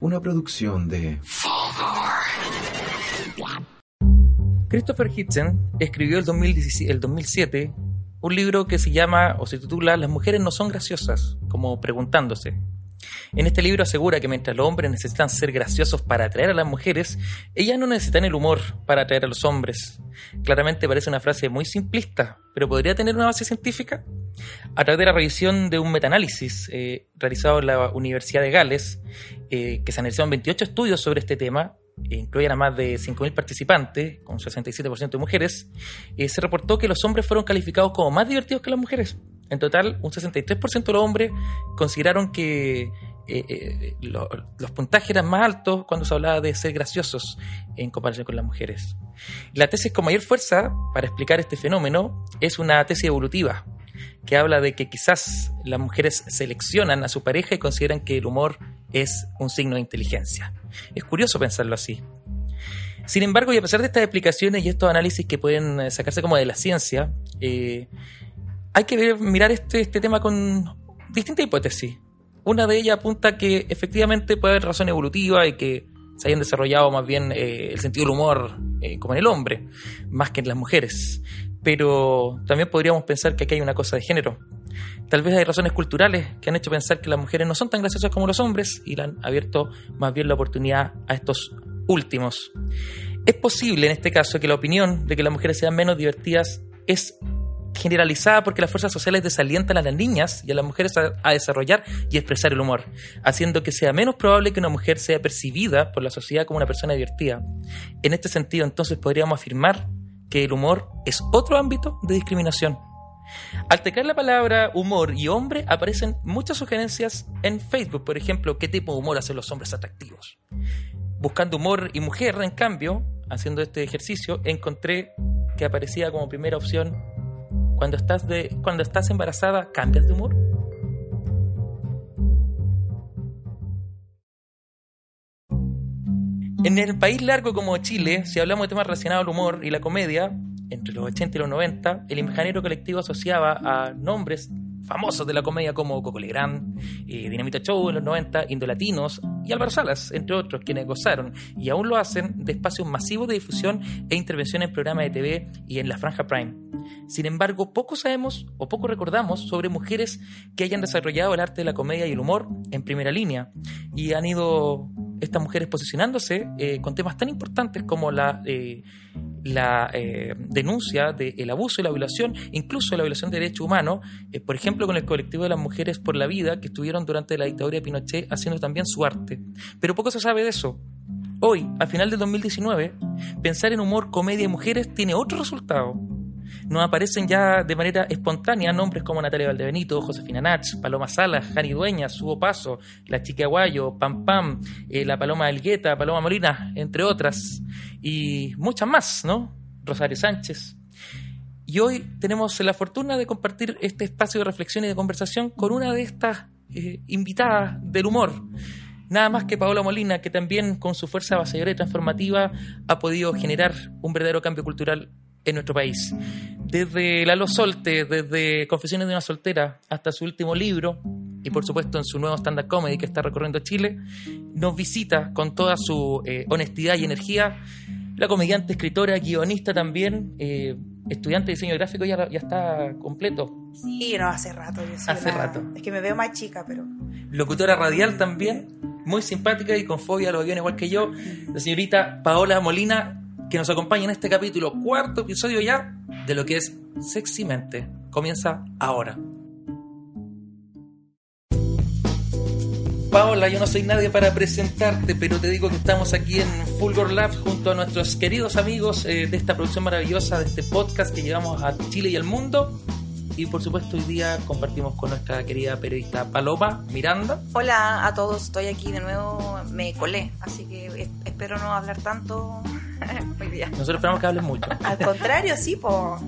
Una producción de Christopher Hitchens escribió el, 2017 el 2007 un libro que se llama o se titula Las mujeres no son graciosas, como preguntándose. En este libro asegura que mientras los hombres necesitan ser graciosos para atraer a las mujeres, ellas no necesitan el humor para atraer a los hombres. Claramente parece una frase muy simplista, pero ¿podría tener una base científica? A través de la revisión de un metaanálisis eh, realizado en la Universidad de Gales, eh, que se analizaron 28 estudios sobre este tema, incluyen a más de 5.000 participantes, con 67% de mujeres, eh, se reportó que los hombres fueron calificados como más divertidos que las mujeres. En total, un 63% de los hombres consideraron que eh, eh, lo- los puntajes eran más altos cuando se hablaba de ser graciosos en comparación con las mujeres. La tesis con mayor fuerza para explicar este fenómeno es una tesis evolutiva, que habla de que quizás las mujeres seleccionan a su pareja y consideran que el humor es un signo de inteligencia. Es curioso pensarlo así. Sin embargo, y a pesar de estas explicaciones y estos análisis que pueden eh, sacarse como de la ciencia, eh, hay que mirar este, este tema con distintas hipótesis. Una de ellas apunta que efectivamente puede haber razón evolutiva y que se hayan desarrollado más bien eh, el sentido del humor como en el hombre, más que en las mujeres. Pero también podríamos pensar que aquí hay una cosa de género. Tal vez hay razones culturales que han hecho pensar que las mujeres no son tan graciosas como los hombres y le han abierto más bien la oportunidad a estos últimos. Es posible en este caso que la opinión de que las mujeres sean menos divertidas es generalizada porque las fuerzas sociales desalientan a las niñas y a las mujeres a, a desarrollar y expresar el humor, haciendo que sea menos probable que una mujer sea percibida por la sociedad como una persona divertida. En este sentido, entonces podríamos afirmar que el humor es otro ámbito de discriminación. Al teclear la palabra humor y hombre aparecen muchas sugerencias en Facebook, por ejemplo, qué tipo de humor hacen los hombres atractivos. Buscando humor y mujer, en cambio, haciendo este ejercicio, encontré que aparecía como primera opción cuando estás de cuando estás embarazada, cambias de humor. En el país largo como Chile, si hablamos de temas relacionados al humor y la comedia, entre los 80 y los 90, el imaginario colectivo asociaba a nombres famosos de la comedia como Coco Legrand, eh, Dinamita Show en los 90, Indolatinos y Álvaro Salas, entre otros, quienes gozaron y aún lo hacen de espacios masivos de difusión e intervención en programas de TV y en la franja Prime. Sin embargo, poco sabemos o poco recordamos sobre mujeres que hayan desarrollado el arte de la comedia y el humor en primera línea y han ido estas mujeres posicionándose eh, con temas tan importantes como la, eh, la eh, denuncia del abuso y la violación, incluso la violación de derechos humanos, por ejemplo con el colectivo de las mujeres por la vida que estuvieron durante la dictadura de Pinochet haciendo también su arte. Pero poco se sabe de eso. Hoy, a final del 2019, pensar en humor, comedia y mujeres tiene otro resultado. Nos aparecen ya de manera espontánea nombres como Natalia Valdebenito, Josefina Nach, Paloma Salas, Jani Dueñas, Hugo Paso, La Chica Aguayo, Pam Pam, eh, la Paloma Elgueta, Paloma Molina, entre otras, y muchas más, ¿no? Rosario Sánchez. Y hoy tenemos la fortuna de compartir este espacio de reflexión y de conversación con una de estas eh, invitadas del humor. Nada más que Paola Molina, que también con su fuerza avasalladora y transformativa ha podido generar un verdadero cambio cultural en nuestro país. Desde Lalo Solte, desde Confesiones de una soltera hasta su último libro, y por supuesto en su nuevo stand-up comedy que está recorriendo Chile, nos visita con toda su eh, honestidad y energía la comediante, escritora, guionista también, eh, estudiante de diseño gráfico, ya, ya está completo. Sí, no, hace rato. Yo soy Hace una- rato. Es que me veo más chica, pero. Locutora radial también, muy simpática y con fobia a los aviones igual que yo, la señorita Paola Molina, que nos acompaña en este capítulo, cuarto episodio ya, de lo que es Sexymente. Comienza ahora. Paola, yo no soy nadie para presentarte, pero te digo que estamos aquí en Fulgor Labs junto a nuestros queridos amigos eh, de esta producción maravillosa, de este podcast que llevamos a Chile y al mundo. y por supuesto hoy día compartimos con nuestra querida periodista Paloma Miranda. Hola a todos, estoy aquí de nuevo, me colé, así que es- espero no hablar tanto hoy día. Nosotros esperamos que hables mucho. Al contrario, sí, po.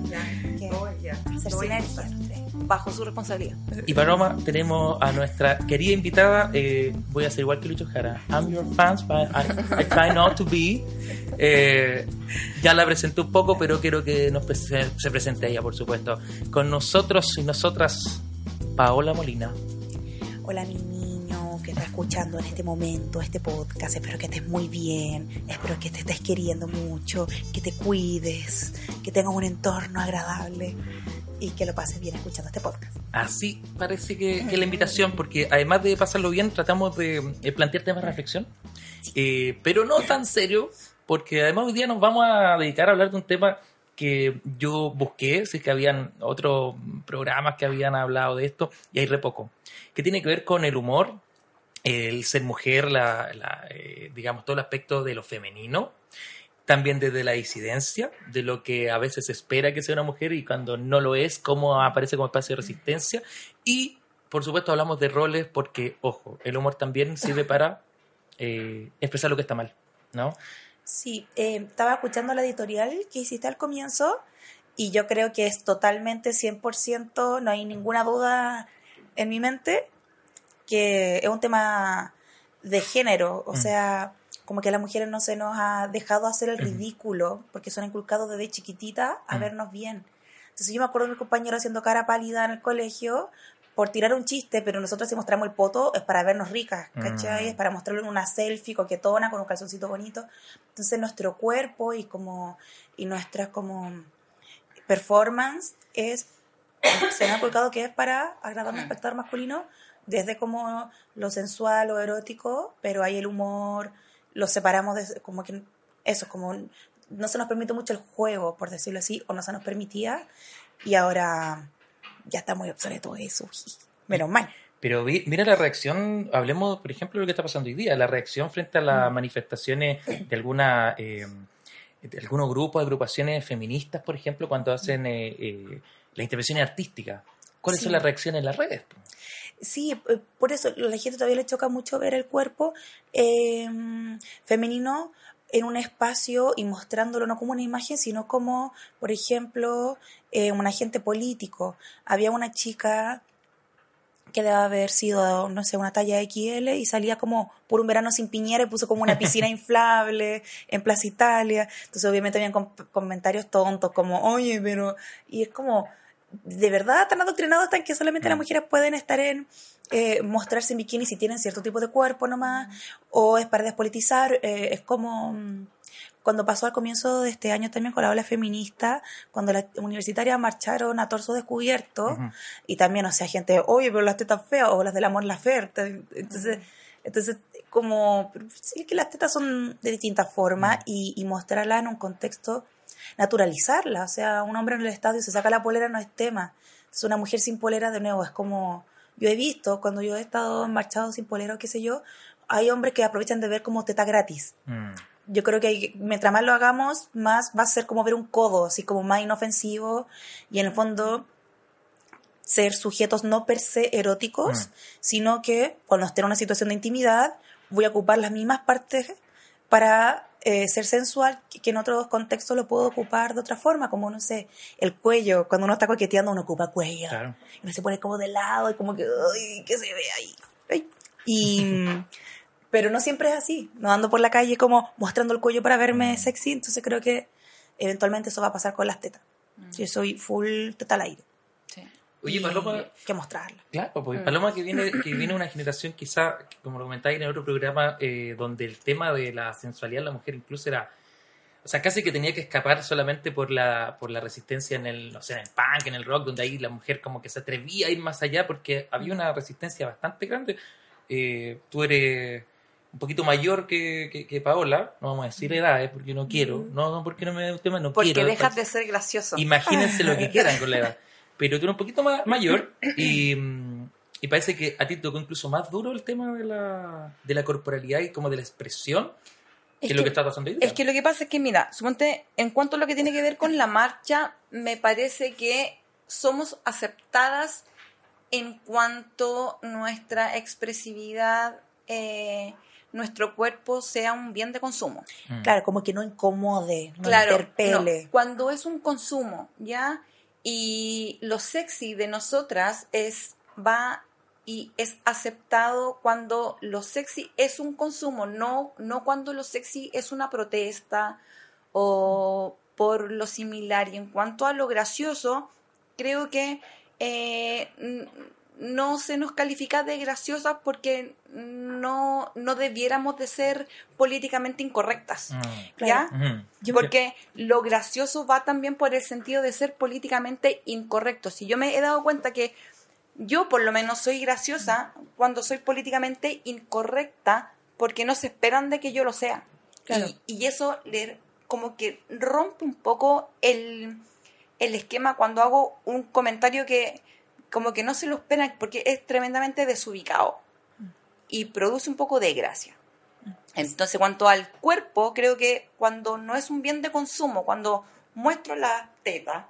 Que hacer sinergia, los tres, bajo su responsabilidad. Y Paloma, tenemos a nuestra querida invitada. eh, voy a ser igual que Lucho Jara. I'm your fans, but I, I try not to be. Eh, ya la presenté un poco, pero quiero que nos prese- se presente ella, por supuesto. Con nosotros y nosotras, Paola Molina. Hola mi niño que está escuchando en este momento este podcast, espero que estés muy bien, espero que te estés queriendo mucho, que te cuides, que tengas un entorno agradable y que lo pases bien escuchando este podcast. Así parece que, que la invitación, porque además de pasarlo bien, tratamos de eh, plantear temas de reflexión, eh, pero no tan serio, porque además hoy día nos vamos a dedicar a hablar de un tema que yo busqué, si es que habían otros programas que habían hablado de esto, y hay re poco, que tiene que ver con el humor, el ser mujer, la, eh, digamos, todo el aspecto de lo femenino, también desde la disidencia, de lo que a veces se espera que sea una mujer y cuando no lo es, cómo aparece como espacio de resistencia. Y, por supuesto, hablamos de roles porque, ojo, el humor también sirve para eh, expresar lo que está mal, ¿no? Sí, eh, estaba escuchando la editorial que hiciste al comienzo y yo creo que es totalmente 100%, no hay ninguna duda en mi mente que es un tema de género, o Mm. sea, como que a las mujeres no se nos ha dejado hacer el Ujú. ridículo porque son inculcados desde chiquitita a Mm. vernos bien. Entonces yo me acuerdo de mi compañero haciendo cara pálida en el colegio por tirar un chiste, pero nosotros si mostramos el poto es para vernos ricas, ¿cachai? Mm. Es para mostrarlo en una selfie coquetona con un calzoncito bonito. Entonces nuestro cuerpo y como y nuestra como performance es se me ha colocado que es para agradar a un espectador masculino desde como lo sensual o erótico, pero hay el humor, lo separamos de como que eso, como no se nos permite mucho el juego, por decirlo así, o no se nos permitía, y ahora ya está muy obsoleto eso. Menos mal. Pero vi- mira la reacción, hablemos, por ejemplo, de lo que está pasando hoy día, la reacción frente a las manifestaciones de alguna... eh, de algunos grupos, agrupaciones feministas, por ejemplo, cuando hacen eh, eh, las intervenciones artísticas. ¿Cuáles Sí. son las reacciones en las redes? Sí, eh, por eso la gente todavía le choca mucho ver el cuerpo eh, femenino en un espacio y mostrándolo no como una imagen, sino como, por ejemplo, eh, un agente político. Había una chica que debe haber sido, no sé, una talla XL y salía como por un verano sin piñera y puso como una piscina inflable en Plaza Italia. Entonces obviamente habían com- comentarios tontos como, oye, pero... Y es como, de verdad tan adoctrinados están que solamente las Mm. mujeres pueden estar en... eh, mostrarse en bikini si tienen cierto tipo de cuerpo nomás, o es para despolitizar, eh, es como... mm, cuando pasó al comienzo de este año también con la ola feminista, cuando las universitarias marcharon a torso descubierto, y también, o sea, gente, oye, pero las tetas feas, o las del amor la Ferte. Entonces, entonces como, sí que las tetas son de distintas formas y, y mostrarlas en un contexto, naturalizarlas. O sea, un hombre en el estadio se saca la polera, no es tema. Es una mujer sin polera, de nuevo, es como, yo he visto, cuando yo he estado marchado sin polera o qué sé yo, hay hombres que aprovechan de ver como teta gratis Mm. yo creo que hay- mientras más lo hagamos, más va a ser como ver un codo, así como más inofensivo y en el fondo ser sujetos no per se eróticos, Mm. sino que cuando esté en una situación de intimidad voy a ocupar las mismas partes para eh, ser sensual que que en otros contextos lo puedo ocupar de otra forma, como no sé, el cuello, cuando uno está coqueteando uno ocupa cuello, Claro. y uno se pone como de lado y como que, ay, que se ve ahí. Ay. Y, pero no siempre es así. No ando por la calle como mostrando el cuello para verme Mm. sexy. Entonces creo que eventualmente eso va a pasar con las tetas. Yo soy full teta al aire. Oye, Y Paloma, hay que mostrarla. Claro, porque Paloma que viene, que viene de una generación quizá, como lo comentáis en el otro programa, eh, donde el tema de la sensualidad de la mujer incluso era, o sea, casi que tenía que escapar solamente por la, por la resistencia en el, no sé, en el punk, en el rock, donde ahí la mujer como que se atrevía a ir más allá porque había una resistencia bastante grande. Eh, tú eres un poquito mayor que, que, que Paola, no vamos a decir edades porque no quiero, no, no porque no me un tema, no Porque quiero. dejas de ser gracioso. Imagínense lo que quieran con la edad. Pero tú eres un poquito más mayor y, mm, y parece que a ti tocó incluso más duro el tema de la, de la corporalidad y como de la expresión que Es lo que que- está pasando día. Es que lo que pasa es que, mira, suponte, en cuanto a lo que tiene que ver con la marcha, me parece que somos aceptadas en cuanto nuestra expresividad, eh, nuestro cuerpo sea un bien de consumo. Mm. Claro, como que no incomode, no Claro, interpele. no, cuando es un consumo, ¿ya? Y lo sexy de nosotras es va y es aceptado cuando lo sexy es un consumo, no, no cuando lo sexy es una protesta o por lo similar. Y en cuanto a lo gracioso, creo que eh, no se nos califica de graciosas porque no, no debiéramos de ser políticamente incorrectas. Mm. ¿Ya? Porque lo gracioso va también por el sentido de ser políticamente incorrecto. Si yo me he dado cuenta que yo por lo menos soy graciosa cuando soy políticamente incorrecta porque no se esperan de que yo lo sea. Claro. Y, y eso le, como que rompe un poco el, el esquema cuando hago un comentario que como que no se lo esperan porque es tremendamente desubicado y produce un poco de gracia. Entonces, cuanto al cuerpo, creo que cuando no es un bien de consumo, cuando muestro la teta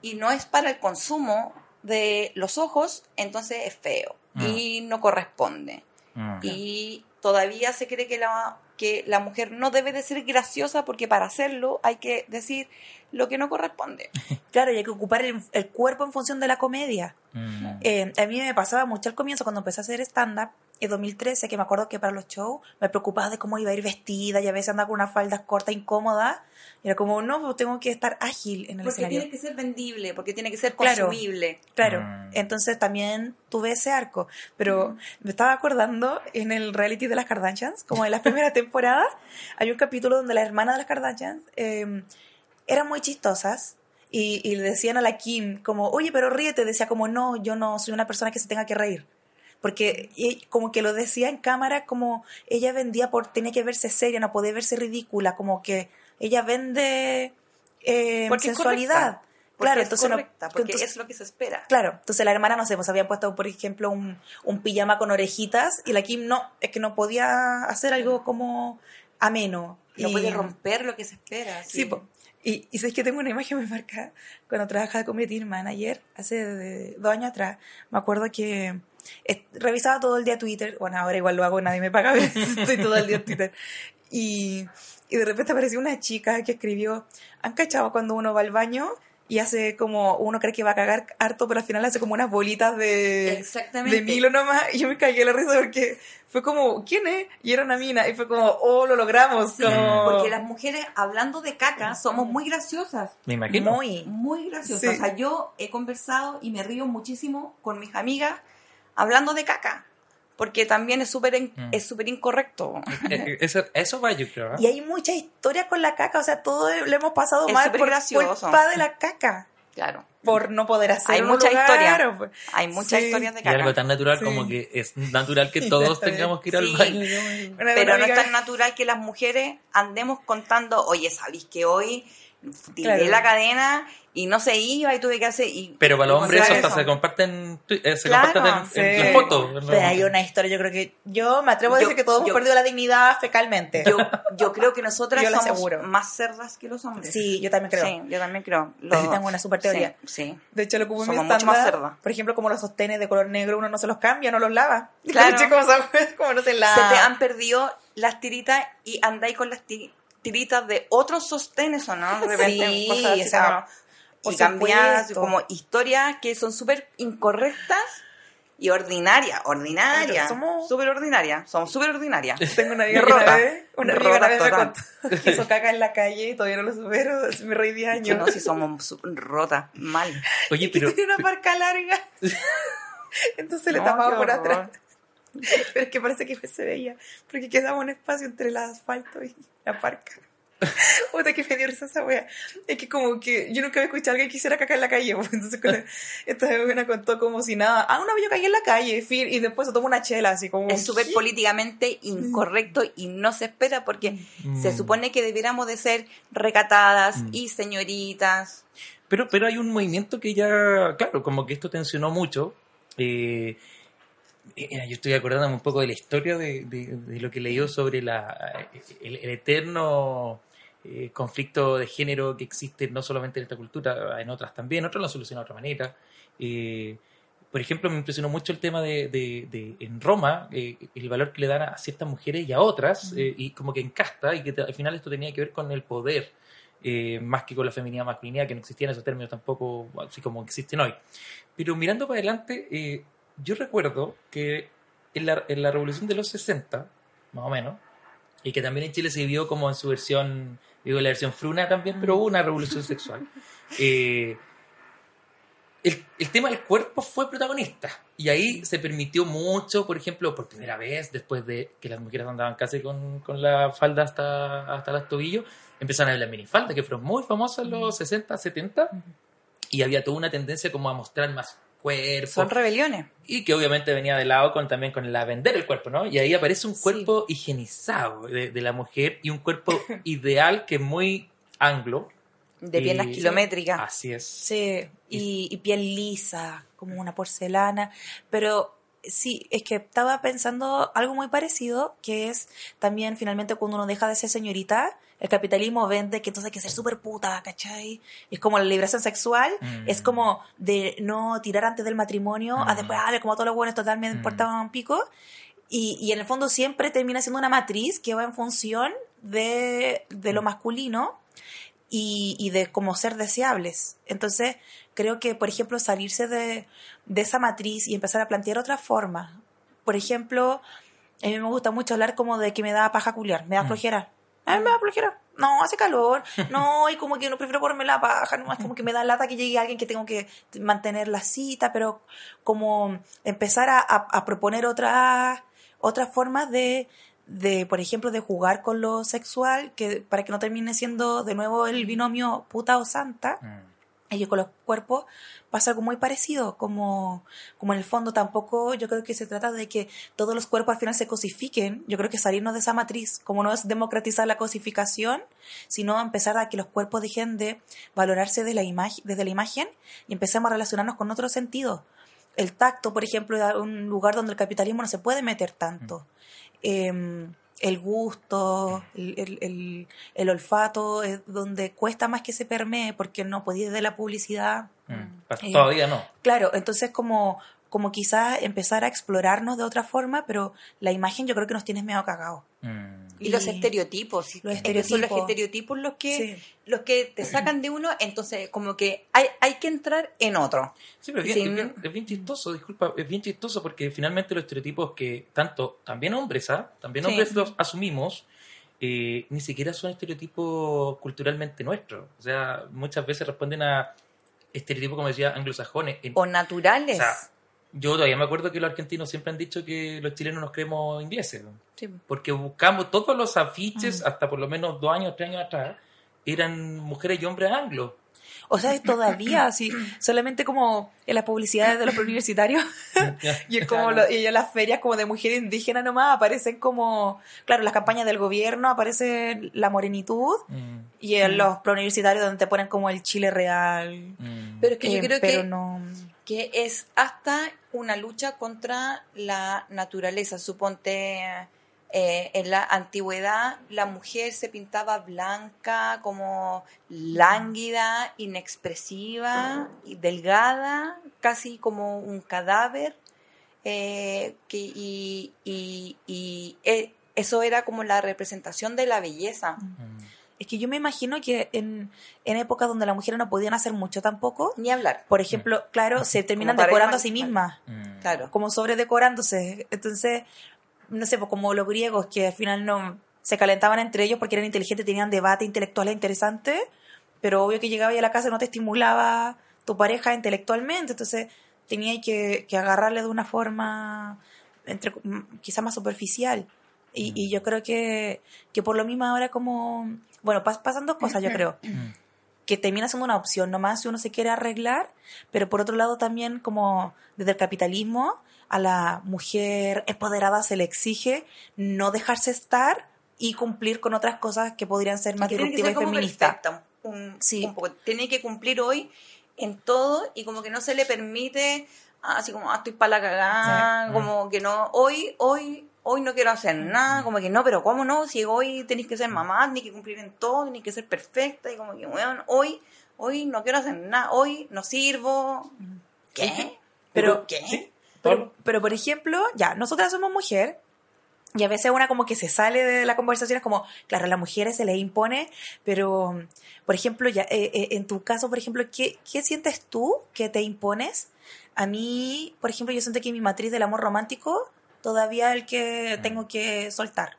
y no es para el consumo de los ojos, entonces es feo y no corresponde. Mm. Y todavía se cree que la, que la mujer no debe de ser graciosa porque para hacerlo hay que decir lo que no corresponde. Claro, y hay que ocupar el, el cuerpo en función de la comedia. Mm. Eh, a mí me pasaba mucho al comienzo cuando empecé a hacer stand-up en 2013, que me acuerdo que para los shows me preocupaba de cómo iba a ir vestida y a veces andaba con unas faldas cortas, incómodas. Y era como, no, pues tengo que estar ágil en el Porque escenario. tiene que ser vendible, porque tiene que ser Claro. consumible. Claro, Mm. entonces también tuve ese arco, pero me estaba acordando en el reality de las Kardashians, como en las primeras temporadas, hay un capítulo donde la hermana de las Kardashians eh, eran muy chistosas y, y le decían a la Kim como, oye, pero ríete, decía como, no, yo no soy una persona que se tenga que reír. Porque como que lo decía en cámara, como ella vendía por, tenía que verse seria, no podía verse ridícula, como que ella vende eh, sensualidad. Porque claro, es entonces no- correcta, porque entonces- es lo que se espera. Claro, entonces la hermana, no sé, pues habían puesto, por ejemplo, un, un pijama con orejitas y la Kim no, es que no podía hacer algo como ameno. No Y- puede romper lo que se espera. Sí, po. y, y sabes que tengo una imagen muy marcada cuando trabajaba como team manager hace de- dos años atrás. Me acuerdo que revisaba todo el día Twitter. Bueno, ahora igual lo hago, nadie me paga, estoy todo el día en Twitter. Y, y de repente apareció una chica que escribió: ¿Han cachado cuando uno va al baño? Y hace como, uno cree que va a cagar harto, pero al final hace como unas bolitas de, de Milo nomás. Y yo me cagué la risa porque fue como, ¿quién es? Y era una mina. Y fue como, oh, lo logramos. Sí, como... porque las mujeres, hablando de caca, somos muy graciosas. Me imagino. Muy. Muy graciosas. Sí. O sea, yo he conversado y me río muchísimo con mis amigas hablando de caca. Porque también es súper Mm. es súper incorrecto. Eh, eh, Eso, eso va, yo creo. ¿eh? Y hay mucha historia con la caca, o sea, todo le hemos pasado Es mal por culpa de la caca, Claro. por no poder hacer Hay un mucha lugar, historia. o por- Hay muchas Sí. historias de Y algo caca. tan natural Sí. como que es natural que todos tengamos que ir al baño. Pero no es tan natural que las mujeres andemos contando, oye, ¿sabéis que hoy tiré Claro. la cadena y no se iba y tuve que hacer... Y, Pero para los hombres eso hasta se comparten, eh, se Claro, comparten en, en sí. la foto. ¿no? Pero hay una historia, yo creo que yo me atrevo a Yo- decir que todos hemos perdido la dignidad fecalmente. Yo, yo creo que nosotras somos aseguro. más cerdas que los hombres. Sí, yo también creo. Sí, yo también creo. Tengo una super teoría. Sí, sí. De hecho, lo ocupo en mi mucho más cerdas. Por ejemplo, como los sostenes de color negro, uno no se los cambia, no los lava. Claro. Como, no se lava. Se te han perdido las tiritas y andáis con las ti- tiritas de otros sostenes o no, de repente Sí, cosas así o sea, como- cambiadas historias que son súper incorrectas y ordinarias, ordinarias, Somos- súper ordinarias, somos súper ordinarias. Tengo una amiga Rota. una vez, una amiga Rota vez me total. contó que hizo caca en la calle y todavía no lo supero, me reí 10 Que años. no, si somos rotas, mal. Oye, pero tiene una parca larga. Entonces le No, tapaba por atrás. Pero es que parece que se veía, porque quedaba un espacio entre el asfalto y la parca. Puta que me dio risa esa wea. Es que como que yo nunca había escuchado a alguien que quisiera cacar en la calle. pues, Entonces con la- esta buena contó como si nada. Ah, una vez yo caí en la calle, fin, y después se tomó una chela, así como... Es súper políticamente incorrecto y no se espera porque Mm. se supone que debiéramos de ser recatadas Mm. y señoritas. Pero, pero hay un movimiento que ya, claro, como que esto tensionó mucho. Eh, yo estoy acordándome un poco de la historia de, de- de lo que leyó sobre la, el, el eterno eh, conflicto de género que existe no solamente en esta cultura, en otras también, otros lo solucionan de otra manera. Eh, por ejemplo, me impresionó mucho el tema de, de- de- en Roma, eh, el valor que le dan a ciertas mujeres y a otras, eh, y como que encasta, y que te- al final esto tenía que ver con el poder, eh, más que con la feminidad masculinidad, que no existían esos términos tampoco, así como existen hoy. Pero mirando para adelante, eh, yo recuerdo que en la, en la revolución de los 60, más o menos, y que también en Chile se vivió como en su versión, digo, la versión fruna también, pero hubo una revolución sexual. Eh, el, el tema del cuerpo fue protagonista. Y ahí se permitió mucho, por ejemplo, por primera vez, después de que las mujeres andaban casi con, con la falda hasta, hasta los tobillos, empezaron a ver las minifaldas, que fueron muy famosas en los 60, 70, y había toda una tendencia como a mostrar más cuerpo. Son rebeliones. Y que obviamente venía de lado con también con la vender el cuerpo, ¿no? Y ahí aparece un Sí. cuerpo higienizado de, de la mujer y un cuerpo ideal que es muy anglo. De Y- piernas kilométricas. Así es. Sí, y, y piel lisa, como una porcelana. Pero sí, es que estaba pensando algo muy parecido, que es también finalmente cuando uno deja de ser señorita, el capitalismo vende que entonces hay que ser súper puta, ¿cachai? Y es como la liberación sexual, Mm. es como de no tirar antes del matrimonio, a Mm. después, ah, como todos los buenos totalmente Mm. importaban un pico. Y, y en el fondo siempre termina siendo una matriz que va en función de, de lo masculino y, y de cómo ser deseables. Entonces, creo que, por ejemplo, salirse de, de esa matriz y empezar a plantear otra forma. Por ejemplo, a mí me gusta mucho hablar como de que me da paja culiar, me da Mm. flojera. A mí me da flojera. No, hace calor. No, y como que no prefiero ponerme la paja. No, es como que me da lata que llegue alguien que tengo que mantener la cita, pero como empezar a, a- a proponer otras otras formas de, de, por ejemplo, de jugar con lo sexual, que para que no termine siendo de nuevo el binomio puta o santa. Mm. Y con los cuerpos pasa algo muy parecido, como, como en el fondo tampoco yo creo que se trata de que todos los cuerpos al final se cosifiquen, yo creo que salirnos de esa matriz, como no es democratizar la cosificación, sino empezar a que los cuerpos dejen de valorarse de la imagen, desde la imagen y empecemos a relacionarnos con otros sentidos. El tacto, por ejemplo, es un lugar donde el capitalismo no se puede meter tanto. Em, el gusto, el, el- el- el olfato, es donde cuesta más que se permee porque no podía de la publicidad. Mm. Eh, Todavía no. Claro, entonces como, como quizás empezar a explorarnos de otra forma, pero la imagen yo creo que nos tienes medio cagados. Mm. Y, los estereotipos. los Es que son los estereotipos. estereotipos los que, Sí. los que te sacan de uno, entonces como que hay, hay que entrar en otro. Sí, pero es bien, es, bien, es bien chistoso, disculpa, es bien chistoso porque finalmente los estereotipos que tanto, también hombres, ¿ah? También Sí. hombres los asumimos, eh, ni siquiera son estereotipos culturalmente nuestros. O sea, muchas veces responden a estereotipos, como decía, anglosajones. En- O naturales. O sea, yo todavía me acuerdo que los argentinos siempre han dicho que los chilenos nos creemos ingleses, ¿no? Sí. porque buscamos todos los afiches, Mm. hasta por lo menos dos años, tres años atrás, eran mujeres y hombres anglos. O sea, es todavía así, solamente como en las publicidades de los preuniversitarios y es como lo- y en las ferias como de mujeres indígenas nomás aparecen como, claro, las campañas del gobierno aparece la morenitud Mm, y en los preuniversitarios donde te ponen como el chile real. mm. Pero es que yo Eh, creo pero que, no... que es hasta una lucha contra la naturaleza. Suponte, eh, en la antigüedad la mujer se pintaba blanca, como lánguida, inexpresiva, y delgada, casi como un cadáver. eh, que, y y- y, eh, eso era como la representación de la belleza. Mm. Es que yo me imagino que en, en épocas donde las mujeres no podían hacer mucho tampoco, Ni hablar. por ejemplo, claro, se terminan decorando a sí mismas. Mm. Claro. como sobredecorándose. Entonces, no sé, pues como los griegos que al final no se calentaban entre ellos porque eran inteligentes, tenían debate intelectuales interesantes, pero obvio que llegaba a la casa y no te estimulaba tu pareja intelectualmente, entonces tenía que, que agarrarle de una forma entre quizá más superficial. Y, y yo creo que, que por lo mismo ahora como, bueno, pas- pasan dos cosas yo creo Mm. que termina siendo una opción nomás si uno se quiere arreglar, pero por otro lado también como desde el capitalismo a la mujer empoderada se le exige no dejarse estar y cumplir con otras cosas que podrían ser más disruptivas y feministas. un, Sí. un poco. Tiene que cumplir hoy en todo y como que no se le permite, ah, así como, ah, estoy para la cagada, Sí. como que no, hoy, hoy, hoy no quiero hacer nada, como que no, pero ¿cómo no? Si hoy tenéis que ser mamá, tenéis que cumplir en todo, tenéis que ser perfecta, y como que, bueno, hoy, hoy no quiero hacer nada, hoy no sirvo. ¿Qué? Pero, ¿qué? ¿Sí? Pero, pero, por ejemplo, ya, nosotras somos mujer y a veces una como que se sale de la conversación, es como, claro, a las mujeres se les impone, pero, por ejemplo, ya, eh, eh, en tu caso, por ejemplo, ¿qué, ¿qué sientes tú que te impones? A mí, por ejemplo, yo siento que mi matriz del amor romántico todavía el que tengo que soltar.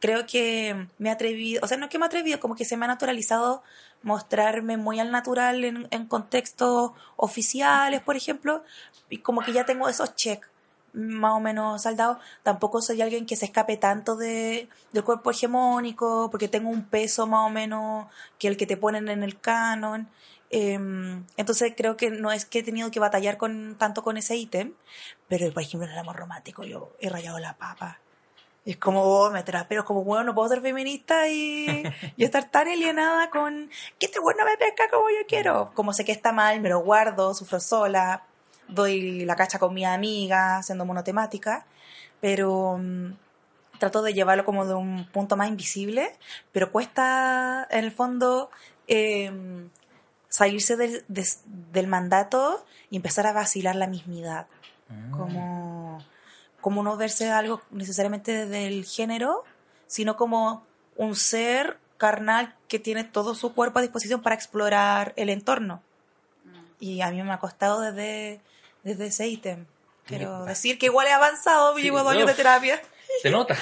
Creo que me he atrevido, o sea, no es que me he atrevido, como que se me ha naturalizado mostrarme muy al natural en, en contextos oficiales, por ejemplo, y como que ya tengo esos checks más o menos saldados. Tampoco soy alguien que se escape tanto de, del cuerpo hegemónico, porque tengo un peso más o menos que el que te ponen en el canon. Em, entonces creo que no es que he tenido que batallar con tanto con ese ítem, pero por ejemplo en el amor romántico yo he rayado la papa. Es como, oh, me pero es como, bueno, no puedo ser feminista y, y estar tan alienada con que este bueno me pesca como yo quiero. Como sé que está mal, me lo guardo, sufro sola, doy la cacha con mi amiga, siendo monotemática, pero um, trato de llevarlo como de un punto más invisible, pero cuesta en el fondo eh, salirse del, de, del mandato y empezar a vacilar la mismidad. Mm. Como, como no verse algo necesariamente del género, sino como un ser carnal que tiene todo su cuerpo a disposición para explorar el entorno. Mm. Y a mí me ha costado desde, desde ese ítem. Quiero decir que igual he avanzado, sí, llevo dos años de terapia. Se nota.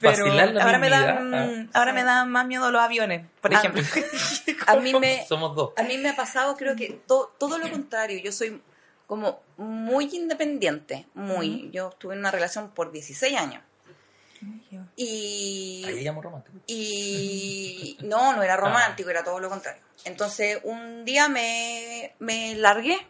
Pero ahora, me dan, ah. ahora me dan más miedo los aviones, por ah, ejemplo. a mí me, Somos dos. A mí me ha pasado, creo que to, todo lo contrario. Yo soy como muy independiente, muy. Yo estuve en una relación por 16 años. Y. Ahí llamo romántico. Y. No, no era romántico, era todo lo contrario. Entonces, un día me, me largué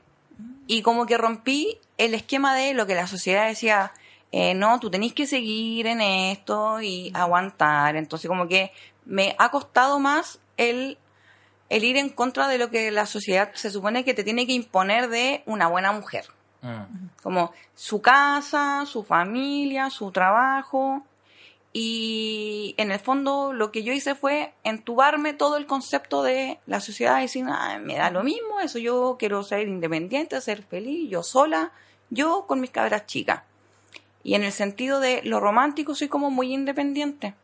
y como que rompí el esquema de lo que la sociedad decía eh, no, tú tenés que seguir en esto y aguantar. Entonces como que me ha costado más el, el ir en contra de lo que la sociedad se supone que te tiene que imponer de una buena mujer. Mm. Como su casa, su familia, su trabajo. Y en el fondo lo que yo hice fue entubarme todo el concepto de la sociedad y decir, ah, me da lo mismo, eso yo quiero ser independiente, ser feliz, yo sola, yo con mis cabras chicas. Y en el sentido de lo romántico soy como muy independiente.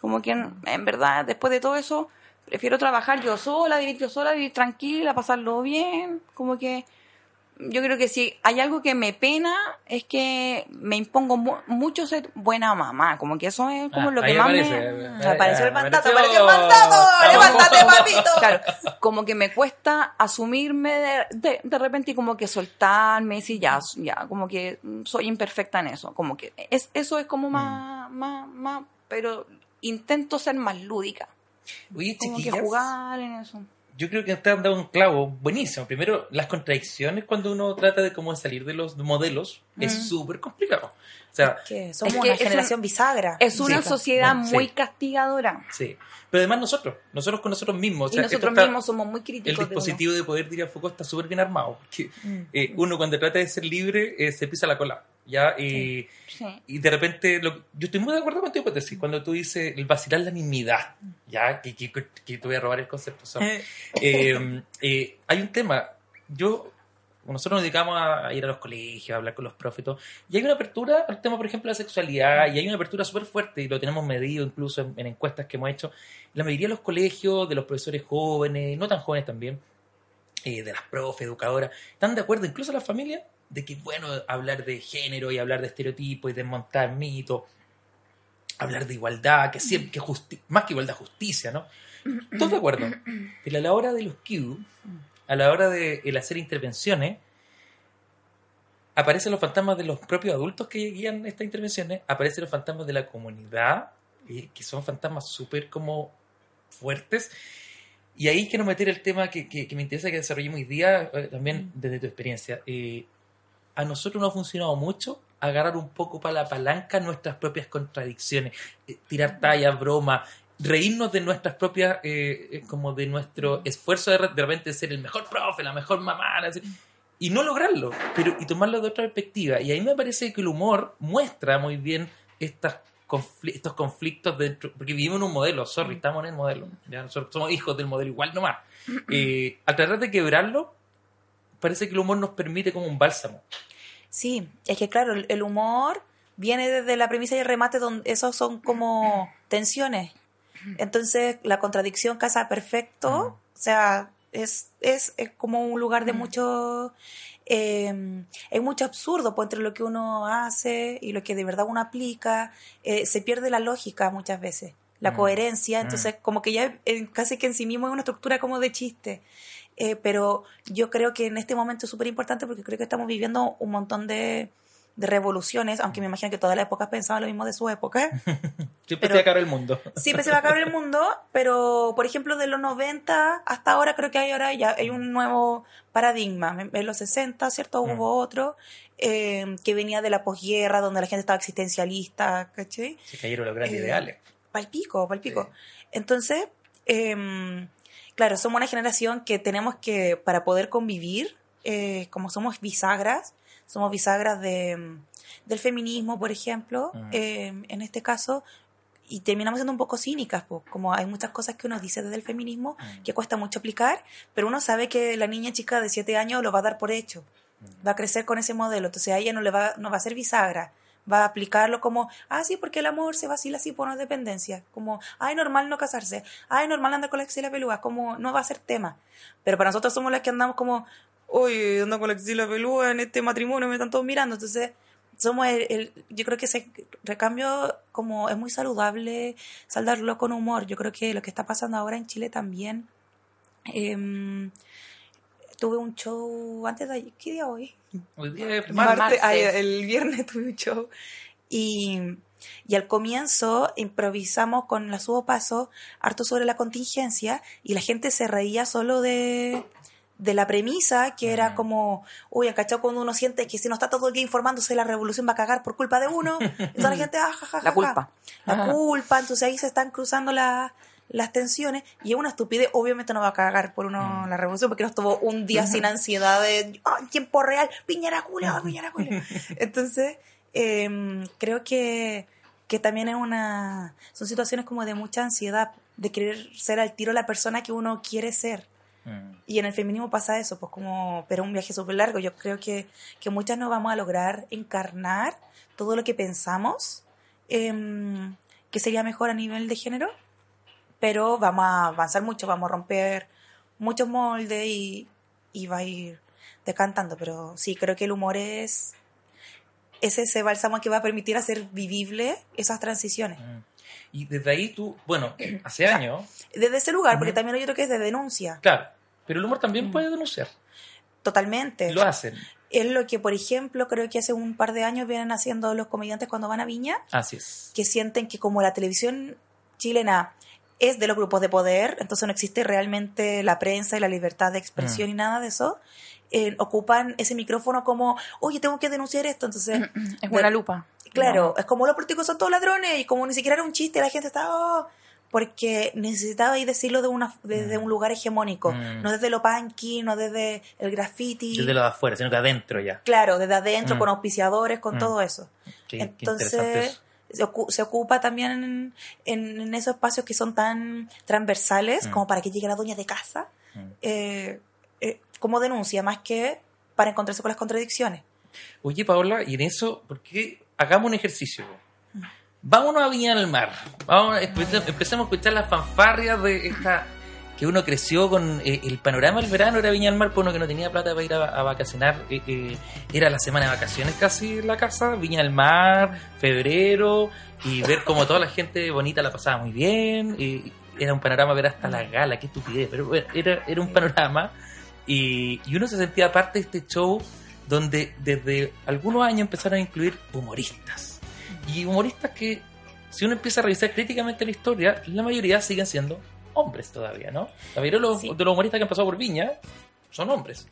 Como que en, verdad, después de todo eso, prefiero trabajar yo sola, vivir yo sola, vivir tranquila, pasarlo bien. Como que yo creo que si hay algo que me pena es que me impongo mucho ser buena mamá. Como que eso es como ah, lo que más aparece, me... apareció el mandato, apareció el mandato, levántate papito. Claro, como que me cuesta asumirme de, de, repente y como que soltarme y decir ya, ya, como que soy imperfecta en eso. Como que es, eso es como más, mm. más, más, pero intento ser más lúdica. Oye, como que jugar en eso yo creo que te han dado un clavo buenísimo. Primero, las contradicciones cuando uno trata de cómo salir de los modelos es mm. súper complicado. O sea, es que somos una generación bisagra. Es una sociedad muy castigadora. Sí. Pero además nosotros, nosotros con nosotros mismos. y nosotros mismos somos muy críticos. El dispositivo de, poder tirar foco está súper bien armado. Porque, mm. eh, uno cuando trata de ser libre eh, se pisa la cola. ¿Ya? Y, y de repente, lo, yo estoy muy de acuerdo contigo, hipótesis, cuando tú dices el vacilar la mismidad, ¿ya? Que, que, que, te voy a robar el concepto. eh, eh, hay un tema, yo, nosotros nos dedicamos a ir a los colegios, a hablar con los profes y hay una apertura al tema, por ejemplo, de la sexualidad, y hay una apertura súper fuerte, y lo tenemos medido incluso en, en encuestas que hemos hecho, la mayoría de los colegios, de los profesores jóvenes, no tan jóvenes también, eh, de las profes, educadoras, están de acuerdo, incluso las familias, de que bueno hablar de género y hablar de estereotipos y desmontar mitos, hablar de igualdad, que siempre, que más que igualdad, justicia, ¿no? Todos de acuerdo. Pero a la hora de los Q, a la hora de el hacer intervenciones, aparecen los fantasmas de los propios adultos que guían estas intervenciones, aparecen los fantasmas de la comunidad, que son fantasmas súper como fuertes. Y ahí quiero meter el tema que, que, me interesa que desarrollemos hoy día, eh, también desde tu experiencia. Eh, a nosotros nos ha funcionado mucho agarrar un poco para la palanca nuestras propias contradicciones, eh, tirar tallas, bromas, reírnos de nuestras propias, eh, eh, como de nuestro esfuerzo de, de, repente ser el mejor profe, la mejor mamá, y no lograrlo, pero y tomarlo de otra perspectiva. Y ahí me parece que el humor muestra muy bien estas confli- estos conflictos dentro, porque vivimos en un modelo, Mm. sorry, estamos en el modelo, ya nosotros somos hijos del modelo igual nomás. Eh, al tratar de quebrarlo, parece que el humor nos permite como un bálsamo. Sí, es que claro, el- humor viene desde la premisa y el remate donde esos son como tensiones. Entonces la contradicción casa perfecto, Mm. o sea, es, es, es como un lugar de Mm. mucho... eh, hay mucho absurdo pues, entre lo que uno hace y lo que de verdad uno aplica. Eh, se pierde la lógica muchas veces, la Mm. coherencia. Entonces, como que ya eh, casi que en sí mismo es una estructura como de chiste. Eh, pero yo creo que en este momento es súper importante porque creo que estamos viviendo un montón de, de revoluciones, aunque me imagino que todas las épocas pensaban lo mismo de su época. Siempre se acabar el mundo. Siempre se va a acabar el mundo, pero por ejemplo de los 90 hasta ahora creo que hay ahora ya hay un nuevo paradigma. En los 60, ¿cierto? Mm. Hubo otro eh, que venía de la posguerra, donde la gente estaba existencialista, ¿cachai? Se cayeron los grandes Eh, ideales. Palpico, palpico. Entonces, em, claro, somos una generación que tenemos que, para poder convivir, eh, como somos bisagras, somos bisagras de, del feminismo, por ejemplo, em, en este caso, y terminamos siendo un poco cínicas, pues, como hay muchas cosas que uno dice desde el feminismo que cuesta mucho aplicar, pero uno sabe que la niña chica de 7 años lo va a dar por hecho, va a crecer con ese modelo, entonces a ella no le va, no va a ser bisagra, va a aplicarlo como, ah, sí, porque el amor se vacila así por una dependencia, como, ay, normal no casarse, ay, normal andar con la axila peluda, como, no va a ser tema, pero para nosotros somos las que andamos como, oye, ando con la axila peluda en este matrimonio, me están todos mirando, entonces somos el, el- yo creo que ese recambio como es muy saludable saldarlo con humor, yo creo que lo que está pasando ahora en Chile también, em, tuve un show antes de ayer, ¿qué día hoy? Hoy día es Mar- martes. Martes, ay, martes. el viernes tuve un show y, y al comienzo improvisamos con la subo paso harto sobre la contingencia y la gente se reía solo de de la premisa que era como, uy, ¿cachado? Cuando uno siente que si no está todo el día informándose la revolución va a cagar por culpa de uno, entonces la gente, ah, ja, ja, ja, La culpa. La culpa, entonces ahí se están cruzando la- las tensiones y es una estupidez, obviamente no va a cagar por uno Mm. la revolución porque no estuvo un día sin ansiedad de "Ah, en tiempo real, piñera culia, piñera culia. Entonces, em, creo que, que también es una, son situaciones como de mucha ansiedad, de querer ser al tiro la persona que uno quiere ser. Mm. Y en el feminismo pasa eso, pues como, pero un viaje súper largo. Yo creo que, que muchas no vamos a lograr encarnar todo lo que pensamos em, que sería mejor a nivel de género, pero vamos a avanzar mucho, vamos a romper muchos moldes y, y va a ir decantando. Pero sí, creo que el humor es, es ese bálsamo que va a permitir hacer vivible esas transiciones. Mm. Y desde ahí tú, bueno, hace años, Desde ese lugar, porque también hay otro que es de denuncia, claro, pero el humor también puede denunciar. totalmente. Lo hacen. Es lo que, por ejemplo, creo que hace un par de años vienen haciendo los comediantes cuando van a Viña, Así es. que sienten que como la televisión chilena es de los grupos de poder, entonces no existe realmente la prensa y la libertad de expresión y nada de eso, eh, ocupan ese micrófono como, oye, tengo que denunciar esto, entonces... Es buena lupa. Claro, es como los políticos son todos ladrones y como ni siquiera era un chiste, la gente está, "Oh", porque necesitaba ahí decirlo de una, desde Mm. un lugar hegemónico, Mm. no desde lo punky, no desde el graffiti. Desde lo de afuera, sino que adentro ya. Claro, desde adentro, Mm. con auspiciadores, con Mm. todo eso. Qué, qué interesante Entonces, eso. Se, ocu- se ocupa también en, en- en esos espacios que son tan transversales Mm. como para que llegue la dueña de casa, Mm. eh, eh, como denuncia, más que para encontrarse con las contradicciones. Oye, Paola, y en eso, ¿por qué hagamos un ejercicio? Mm. Vámonos a Viña del Mar. Vamos, empe- empecemos a escuchar las fanfarrias de esta que uno creció con eh, el panorama del verano era Viña del Mar, por uno que no tenía plata para ir a, a vacacionar. eh, eh, era la semana de vacaciones casi en la casa, Viña del Mar, febrero, y ver como toda la gente bonita la pasaba muy bien. y era un panorama ver hasta la gala, qué estupidez, pero bueno, era, era un panorama. Y, y uno se sentía parte de este show donde desde algunos años empezaron a incluir humoristas. Y humoristas que, si uno empieza a revisar críticamente la historia, la mayoría siguen siendo hombres todavía, ¿no? La mayoría de los, Sí. de los humoristas que han pasado por Viña son hombres.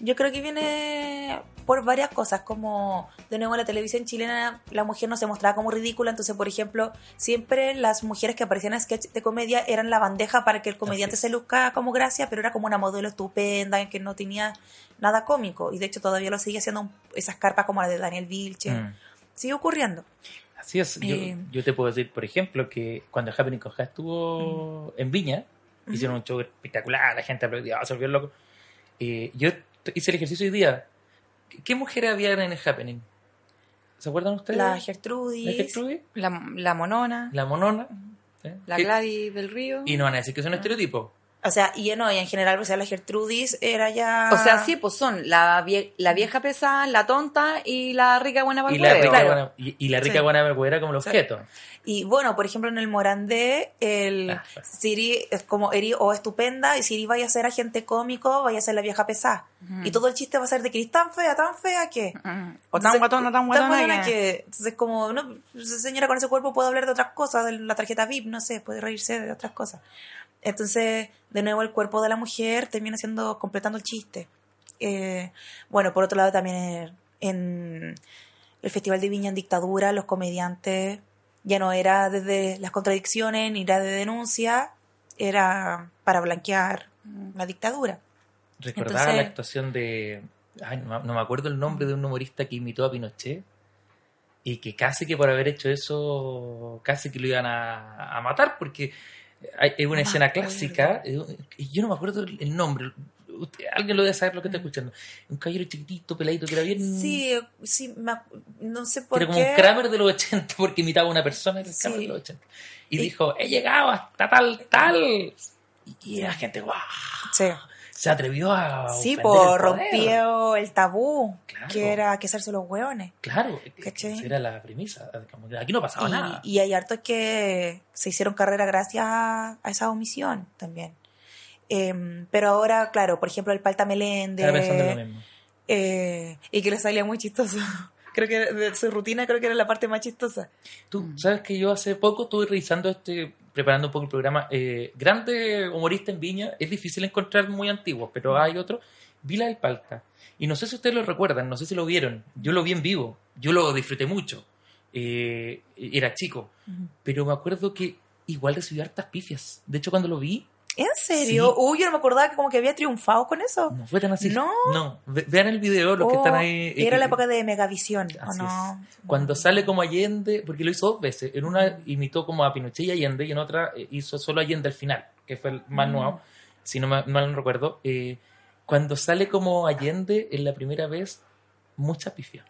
Yo creo que viene por varias cosas, como de nuevo en la televisión chilena la mujer no se mostraba como ridícula, entonces por ejemplo siempre las mujeres que aparecían en sketch de comedia eran la bandeja para que el comediante se luzca como gracia, pero era como una modelo estupenda que no tenía nada cómico y de hecho todavía lo sigue haciendo esas carpas como la de Daniel Vilche, Mm. sigue ocurriendo. Así es. Yo, Eh. yo te puedo decir, por ejemplo, que cuando Happening con estuvo en Viña, hicieron un show espectacular, la gente se volvió loco. Eh, yo hice el ejercicio hoy día. ¿Qué, mujeres había en el Happening? ¿Se acuerdan ustedes? La ¿La Gertrudis. Gertrudis? La, la monona, La Monona. ¿eh? la ¿Qué- Gladys del Río. Y no van a decir que es un estereotipo. O sea, y no, y en general, o sea, la Gertrudis era ya... O sea, sí, pues son la, vie- la vieja pesada, la tonta y la rica buena para Y claro. buena, y, y la rica Sí. buena era como los Sí. objetos. Y bueno, por ejemplo, en el Morandé, el Ah, pues. Siri es como Eri o estupenda, y Siri vaya a ser agente cómico, vaya a ser la vieja pesada. Y todo el chiste va a ser de que eres tan fea, tan fea que... Mm. O tan Entonces, guatona, tan guatona que... que... Entonces, como, no, esa señora con ese cuerpo puede hablar de otras cosas, de la tarjeta VIP, no sé, puede reírse de otras cosas. Entonces, de nuevo, el cuerpo de la mujer termina siendo, completando el chiste. Eh, bueno, por otro lado, también en, en el Festival de Viña en Dictadura, los comediantes ya no era desde las contradicciones ni era de denuncia, era para blanquear la dictadura. Recordaba Entonces- la actuación de. Ay, no, no me acuerdo el nombre de un humorista que imitó a Pinochet. Y que casi que por haber hecho eso, casi que lo iban a, a matar, porque hay, una escena es clásica. Y yo no me acuerdo el, nombre. Usted- alguien lo debe saber lo que está escuchando. Un caballero chiquitito, peladito, que era bien. Sí, sí, no sé por que era como qué. un Kramer de los 80, porque imitaba a una persona del Sí. Kramer de los 80. Y, Y- dijo: He llegado hasta tal, tal. Y, y la gente, ¡guau! Sí. Se atrevió a. Sí, poder. rompió el tabú, Claro. que era que hacerse los hueones. Claro, esa era la premisa. Aquí no pasaba nada. Y, y hay hartos que se hicieron carrera gracias a, esa omisión también. Em, pero ahora, claro, por ejemplo, el Palta Meléndez. Estaba pensando en lo mismo. eh, y que le salía muy chistoso. Creo que de su rutina creo que era la parte más chistosa. Tú sabes que yo hace poco estuve revisando este, preparando un poco el programa. Eh, grande humorista en Viña, es difícil encontrar muy antiguos, pero hay otro. Vila del Palta. Y no sé si ustedes lo recuerdan, no sé si lo vieron. Yo lo vi en vivo, yo lo disfruté mucho. Eh, era chico, pero me acuerdo que igual recibió hartas pifias. De hecho, cuando lo vi, ¿En serio? Sí. Uy, yo no me acordaba que como que había triunfado con eso. no fue tan así. ¿No? No, ve- vean el video, los que Oh, están ahí. Era eh, la época de Megavisión, ¿o no? Cuando sale como Allende, porque lo hizo dos veces, en una imitó como a Pinochet y Allende y en otra eh, hizo solo Allende al final, que fue el más Mm. nuevo, si no mal no recuerdo. eh, cuando sale como Allende en la primera vez, mucha pifia.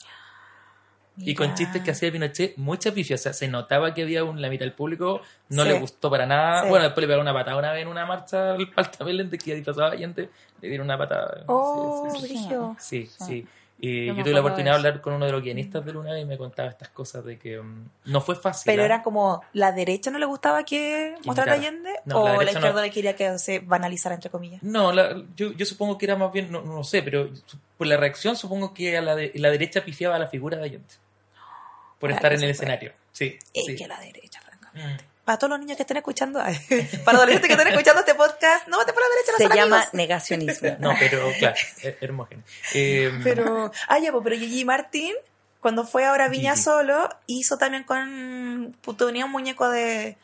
Y con chistes que hacía Pinochet, mucha pifia. O sea, se notaba que había un, la mitad del público, no Sí. le gustó para nada. Sí. Bueno, después le pegó una patada una vez en una marcha al Palta Belén de que disfrazaba a Allende, le dieron una patada. Oh, Sí, sí, sí. Y Yo yo tuve la oportunidad de hablar con uno de los guionistas de Luna y me contaba estas cosas de que mm, no fue fácil. Pero ¿ah? era como, ¿la derecha no le gustaba que mostrara. Allende? No, ¿O la la, izquierda no. le quería que se banalizara, entre comillas? No, la- yo, yo supongo que era más bien, no, no sé, pero por la reacción supongo que a la, de- la derecha pifiaba a la figura de Allende. Por estar en el escenario. Sí. Es sí. que la derecha, francamente. Mm. Para todos los niños que estén escuchando, para adolescentes que estén escuchando este podcast, no vete por la derecha, no Se son llama amigos. negacionismo. No, pero claro, her- hermógeno. Eh, Pero, ah, ya, pues, pero Gigi Martín, cuando fue ahora a Viña Gigi. solo, hizo también con, puto, tenía un muñeco de,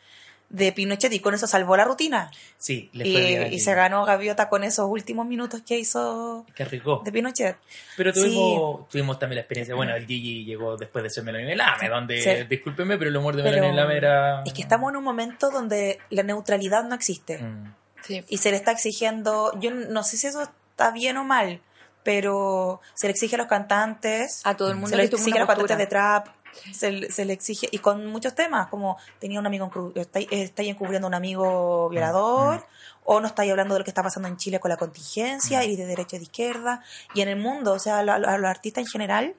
de Pinochet y con eso salvó la rutina. sí, le Y, bien. se ganó gaviota con esos últimos minutos que hizo Qué rico. de Pinochet. Pero tuvimos, tuvimos también la experiencia. Bueno, el Gigi llegó después de ser Melanie Melame, donde, Sí. discúlpeme, pero el humor de Pero Melanie Melame era. Es que estamos en un momento donde la neutralidad no existe. Mm. Sí. y se le está exigiendo, yo no sé si eso está bien o mal, pero se le exige a los cantantes, A todo el mundo se le exige a los cantantes de trap, se, le- se le exige, y con muchos temas, como tenía un amigo, encru- está, estáis encubriendo a un amigo violador, Mm, o no estáis hablando de lo que está pasando en Chile con la contingencia, Mm. y de derecha y de izquierda, y en el mundo, o sea, a, a los artistas en general,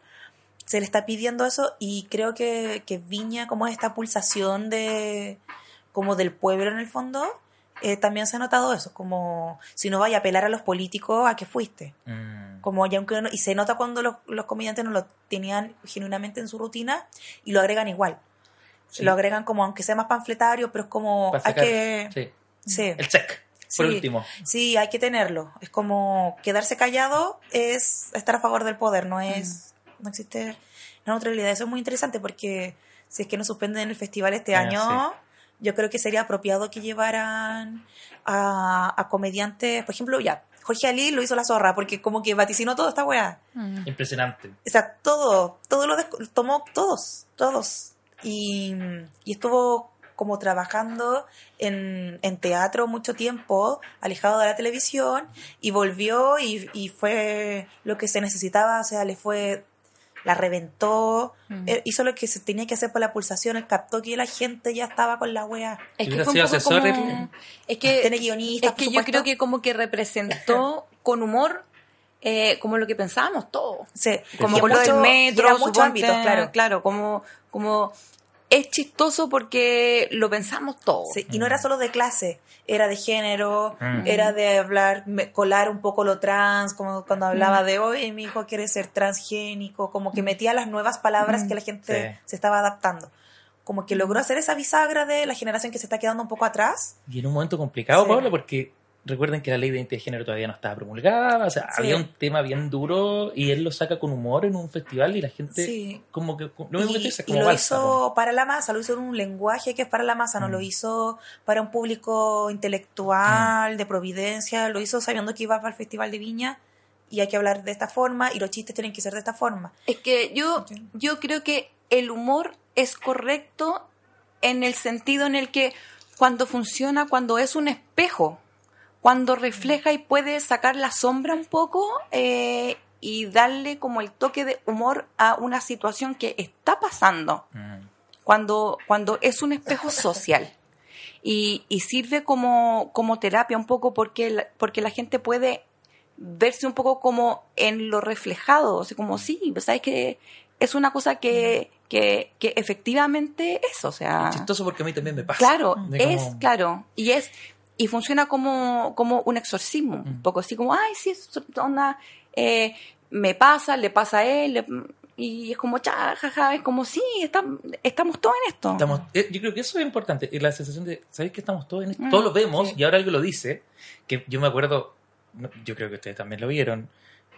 se le está pidiendo eso, y creo que, que Viña, como esta pulsación de como del pueblo en el fondo, eh, también se ha notado eso, como si no vaya a apelar a los políticos a que fuiste. Mm. Como ya aunque no- y se nota cuando los, los comediantes no lo tenían genuinamente en su rutina y lo agregan igual. Sí. Lo agregan como aunque sea más panfletario, pero es como hay que sí. sí, El check, por Sí. último. sí, hay que tenerlo. Es como quedarse callado es estar a favor del poder, no es no existe la neutralidad. Eso es muy interesante porque si es que nos suspenden el festival este Ah, año, yo creo que sería apropiado que llevaran a, a comediantes, por ejemplo, ya, Jorge Ali lo hizo la zorra, porque como que vaticinó toda esta weá. Mm. Impresionante. O sea, todo, todo lo tomó todos, todos. y, y estuvo como trabajando en, en teatro mucho tiempo, alejado de la televisión, y volvió y, y fue lo que se necesitaba, o sea, le fue la reventó, Mm. eh, hizo lo que se tenía que hacer por la pulsación, él captó que la gente ya estaba con la wea. Es que fue un poco asesor, como- Es que, Tiene guionistas, es que yo creo que como que representó con humor eh, como lo que pensábamos todos. Sí, Como con lo del mucho- metro, muchos ámbitos, claro. Claro, como, como es chistoso porque lo pensamos todos. Sí, y no era solo de clase, era de género, Mm. era de hablar, me- colar un poco lo trans, como cuando hablaba de hoy, mi hijo quiere ser transgénico, como que metía las nuevas palabras que la gente Sí. se estaba adaptando. Como que logró hacer esa bisagra de la generación que se está quedando un poco atrás. Y en un momento complicado, Sí. Pablo, porque recuerden que la ley de identidad de género todavía no estaba promulgada, o sea, Sí. había un tema bien duro y él lo saca con humor en un festival y la gente Sí. como que lo mismo que Y, dices, y como lo bálsamo. hizo para la masa, lo hizo en un lenguaje que es para la masa, no Mm. lo hizo para un público intelectual, de providencia, lo hizo sabiendo que iba para el Festival de Viña y hay que hablar de esta forma y los chistes tienen que ser de esta forma. Es que yo, yo creo que el humor es correcto en el sentido en el que cuando funciona, cuando es un espejo, cuando refleja y puede sacar la sombra un poco eh, y darle como el toque de humor a una situación que está pasando, Mm. cuando, cuando es un espejo social. Y, y sirve como, como terapia un poco porque la, porque la gente puede verse un poco como en lo reflejado, o sea, como sí, ¿sabes que Es una cosa que, que, que efectivamente es, o sea, Es chistoso porque a mí también me pasa. claro, es como- claro, y es y funciona como, como un exorcismo, un Mm. poco así como, ay, sí, es onda, eh, me pasa, le pasa a él, le- y es como, cha, jaja, es como, sí, estamos, estamos todos en esto. Estamos, eh, yo creo que eso es importante, y la sensación de, ¿sabéis que estamos todos en esto? Mm, todos lo vemos, sí. y ahora algo lo dice, que yo me acuerdo, yo creo que ustedes también lo vieron,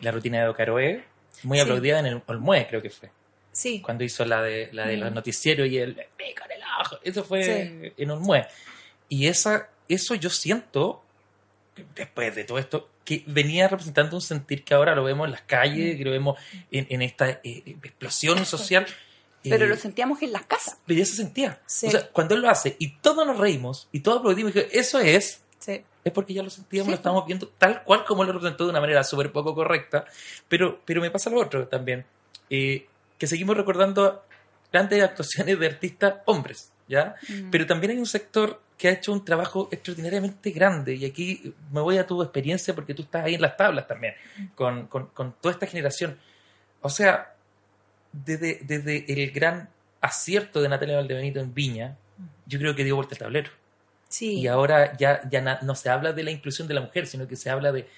la rutina de Ocaroe, muy Sí. aplaudida en el Olmue, creo que fue, Sí, cuando hizo la de, la de los Mm. noticieros y el en el ojo, eso fue Sí. en Olmue. Y esa, eso yo siento, después de todo esto, que venía representando un sentir que ahora lo vemos en las calles, que lo vemos en, en esta eh, explosión social. Pero eh, lo sentíamos en las casas. pero ya se sentía. Sí. O sea, cuando él lo hace y todos nos reímos y todos aplaudimos, y dije, eso es, sí. es porque ya lo sentíamos, Sí. lo estamos viendo tal cual como lo representó de una manera súper poco correcta. Pero, pero me pasa lo otro también, eh, que seguimos recordando grandes actuaciones de artistas hombres, ¿ya? Mm. Pero también hay un sector que ha hecho un trabajo extraordinariamente grande y aquí me voy a tu experiencia porque tú estás ahí en las tablas también, con, con- con toda esta generación. O sea, desde, desde el gran acierto de Natalia Valdebenito en Viña, yo creo que dio vuelta el tablero. Sí. Y ahora ya, ya na- no se habla de la inclusión de la mujer, sino que se habla de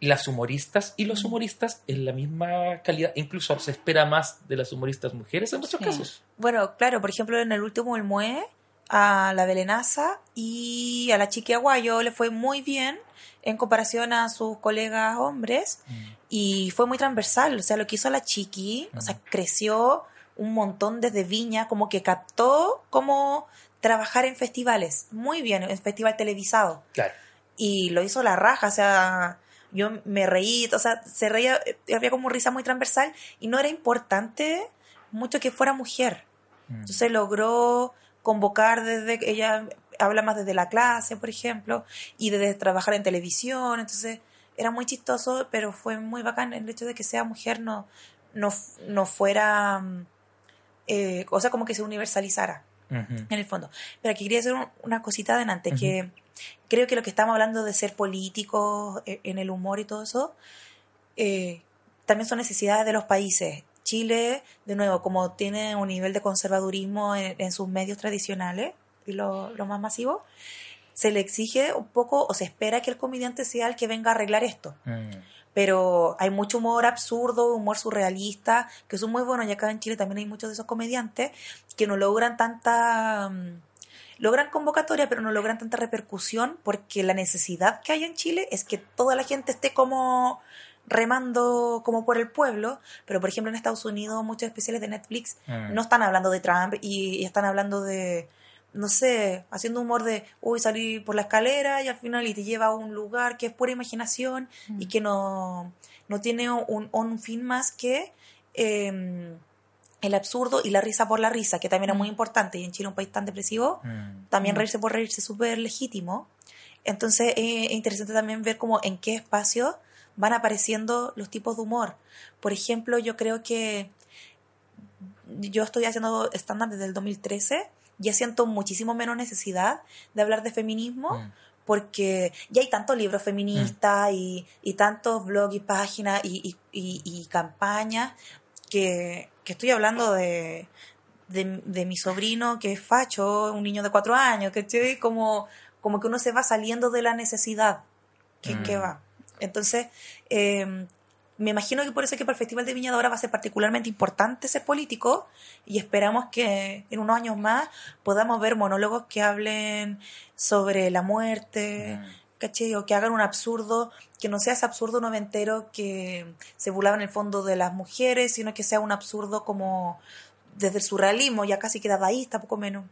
las humoristas y los humoristas en la misma calidad. Incluso se espera más de las humoristas mujeres en muchos Sí. casos. Bueno, claro, por ejemplo, en el último El Mue, a la Belenaza y a la Chiqui Aguayo le fue muy bien en comparación a sus colegas hombres y fue muy transversal. O sea, lo que hizo la Chiqui, o sea, Mm. creció un montón desde Viña, como que captó cómo trabajar en festivales. Muy bien, en festival televisado. Claro. y lo hizo la raja, o sea, yo me reí, o sea, se reía, eh, había como risa muy transversal y no era importante mucho que fuera mujer. Mm. Entonces logró convocar desde, ella habla más desde la clase, por ejemplo, y desde trabajar en televisión, entonces era muy chistoso, pero fue muy bacán el hecho de que sea mujer no, no, no fuera, mm, eh, o sea, como que se universalizara en el fondo. Pero aquí quería hacer un- una cosita adelante, Ujú. que creo que lo que estamos hablando de ser políticos eh, en el humor y todo eso, eh, también son necesidades de los países. Chile, de nuevo, como tiene un nivel de conservadurismo en, en sus medios tradicionales y lo, lo más masivo, se le exige un poco o se espera que el comediante sea el que venga a arreglar esto Mm. pero hay mucho humor absurdo, humor surrealista, que son muy buenos, y acá en Chile también hay muchos de esos comediantes que no logran tanta... mm, logran convocatoria, pero no logran tanta repercusión, porque la necesidad que hay en Chile es que toda la gente esté como remando como por el pueblo, pero por ejemplo en Estados Unidos muchos especiales de Netflix Mm. no están hablando de Trump y, y están hablando de, no sé, haciendo humor de, uy, salir por la escalera y al final y te lleva a un lugar que es pura imaginación y que no, no tiene un, un fin más que eh, el absurdo y la risa por la risa, que también es muy importante. Y en Chile, un país tan depresivo, Mm. también reírse por reírse es súper legítimo. Entonces eh, es interesante también ver como en qué espacio van apareciendo los tipos de humor. Por ejemplo, yo creo que yo estoy haciendo stand-up desde el 2013, ya siento muchísimo menos necesidad de hablar de feminismo, Mm. porque ya hay tantos libros feministas y, y tantos blogs y páginas y, y- y- y campañas que, que estoy hablando de, de, de mi sobrino que es facho, un niño de cuatro años, que como, como que uno se va saliendo de la necesidad que, Mm. que va. Entonces, eh, me imagino que por eso es que para el Festival de Viña de ahora va a ser particularmente importante ser político y esperamos que en unos años más podamos ver monólogos que hablen sobre la muerte, Mm. ¿cachai? O que hagan un absurdo, que no sea ese absurdo noventero que se burlaba en el fondo de las mujeres, sino que sea un absurdo como desde el surrealismo, ya casi queda dadaísta, poco menos.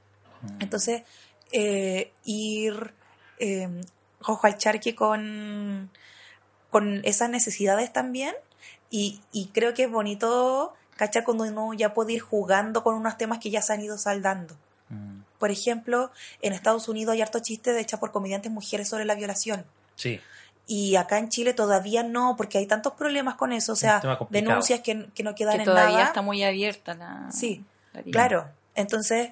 Mm. Entonces, eh, ir eh, ojo al charque con, con esas necesidades también. Y, y creo que es bonito, ¿cachai? Cuando uno ya puede ir jugando con unos temas que ya se han ido saldando. Mm. Por ejemplo, en Estados Unidos hay harto chiste de hecha por comediantes mujeres sobre la violación. Sí. Y acá en Chile todavía no, porque hay tantos problemas con eso. O sea, denuncias que, que no quedan que en todavía nada. está muy abierta la. Sí, la. Claro, entonces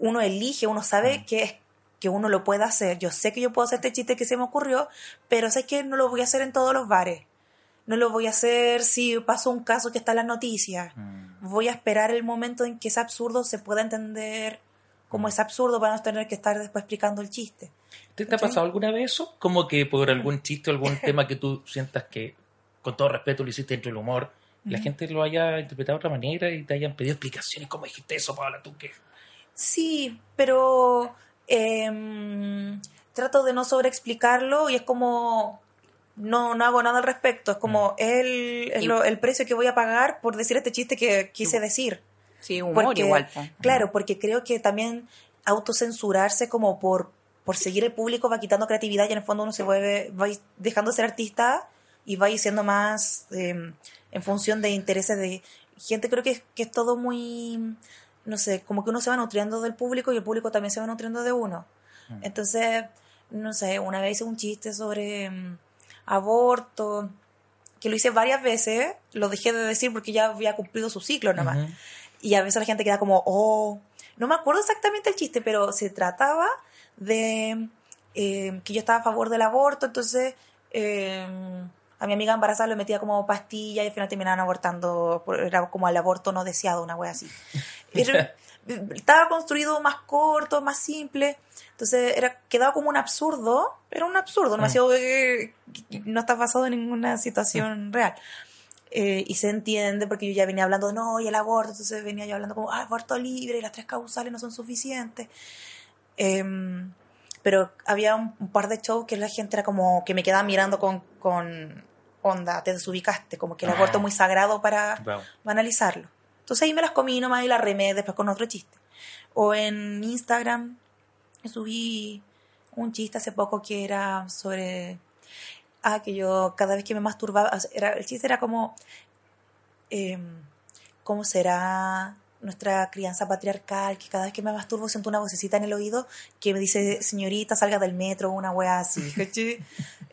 uno elige, uno sabe que, es- que uno lo puede hacer. Yo sé que yo puedo hacer este chiste que se me ocurrió, pero sé que no lo voy a hacer en todos los bares. No lo voy a hacer si pasó un caso que está en las noticias. Mm. Voy a esperar el momento en que ese absurdo se pueda entender como es absurdo para no tener que estar después explicando el chiste. ¿Te, te ha pasado alguna vez eso? Como que por algún chiste o algún tema que tú sientas que, con todo respeto, lo hiciste dentro del humor, la gente lo haya interpretado de otra manera y te hayan pedido explicaciones. ¿Cómo dijiste eso, Paola? ¿Tú qué? Sí, pero em, trato de no sobreexplicarlo y es como no, no hago nada al respecto. Es como el, es Y- lo- el precio que voy a pagar por decir este chiste que quise decir. Sí, humor Porque- igual. Claro, porque creo que también autocensurarse como por, por seguir el público va quitando creatividad y en el fondo uno se vuelve, va dejando de ser artista y va siendo más em, en función de intereses de gente. Creo que, que es todo muy, no sé, como que uno se va nutriendo del público y el público también se va nutriendo de uno. Mm. Entonces, no sé, una vez hice un chiste sobre em, aborto, que lo hice varias veces, lo dejé de decir porque ya había cumplido su ciclo nomás. Y a veces la gente queda como, oh, no me acuerdo exactamente el chiste, pero se trataba de eh, que yo estaba a favor del aborto, entonces eh, a mi amiga embarazada le metía como pastilla y al final terminaban abortando, era como el aborto no deseado, una wea así. Era- estaba construido más corto, más simple, entonces era quedaba como un absurdo, era un absurdo, demasiado que que no está basado en ninguna situación real. Eh, y se entiende porque yo ya venía hablando de no y el aborto, entonces venía yo hablando como ah, aborto libre y las tres causales no son suficientes. Em, pero había un, un par de shows que la gente era como que me quedaba mirando con, con onda, te desubicaste, como que el Ah. aborto muy sagrado para Wow. analizarlo. Entonces ahí me las comí nomás y las remé después con otro chiste. O en Instagram subí un chiste hace poco que era sobre ah que yo cada vez que me masturbaba era el chiste era como em, cómo será nuestra crianza patriarcal que cada vez que me masturbo siento una vocecita en el oído que me dice señorita salga del metro una wea así ¿cachai?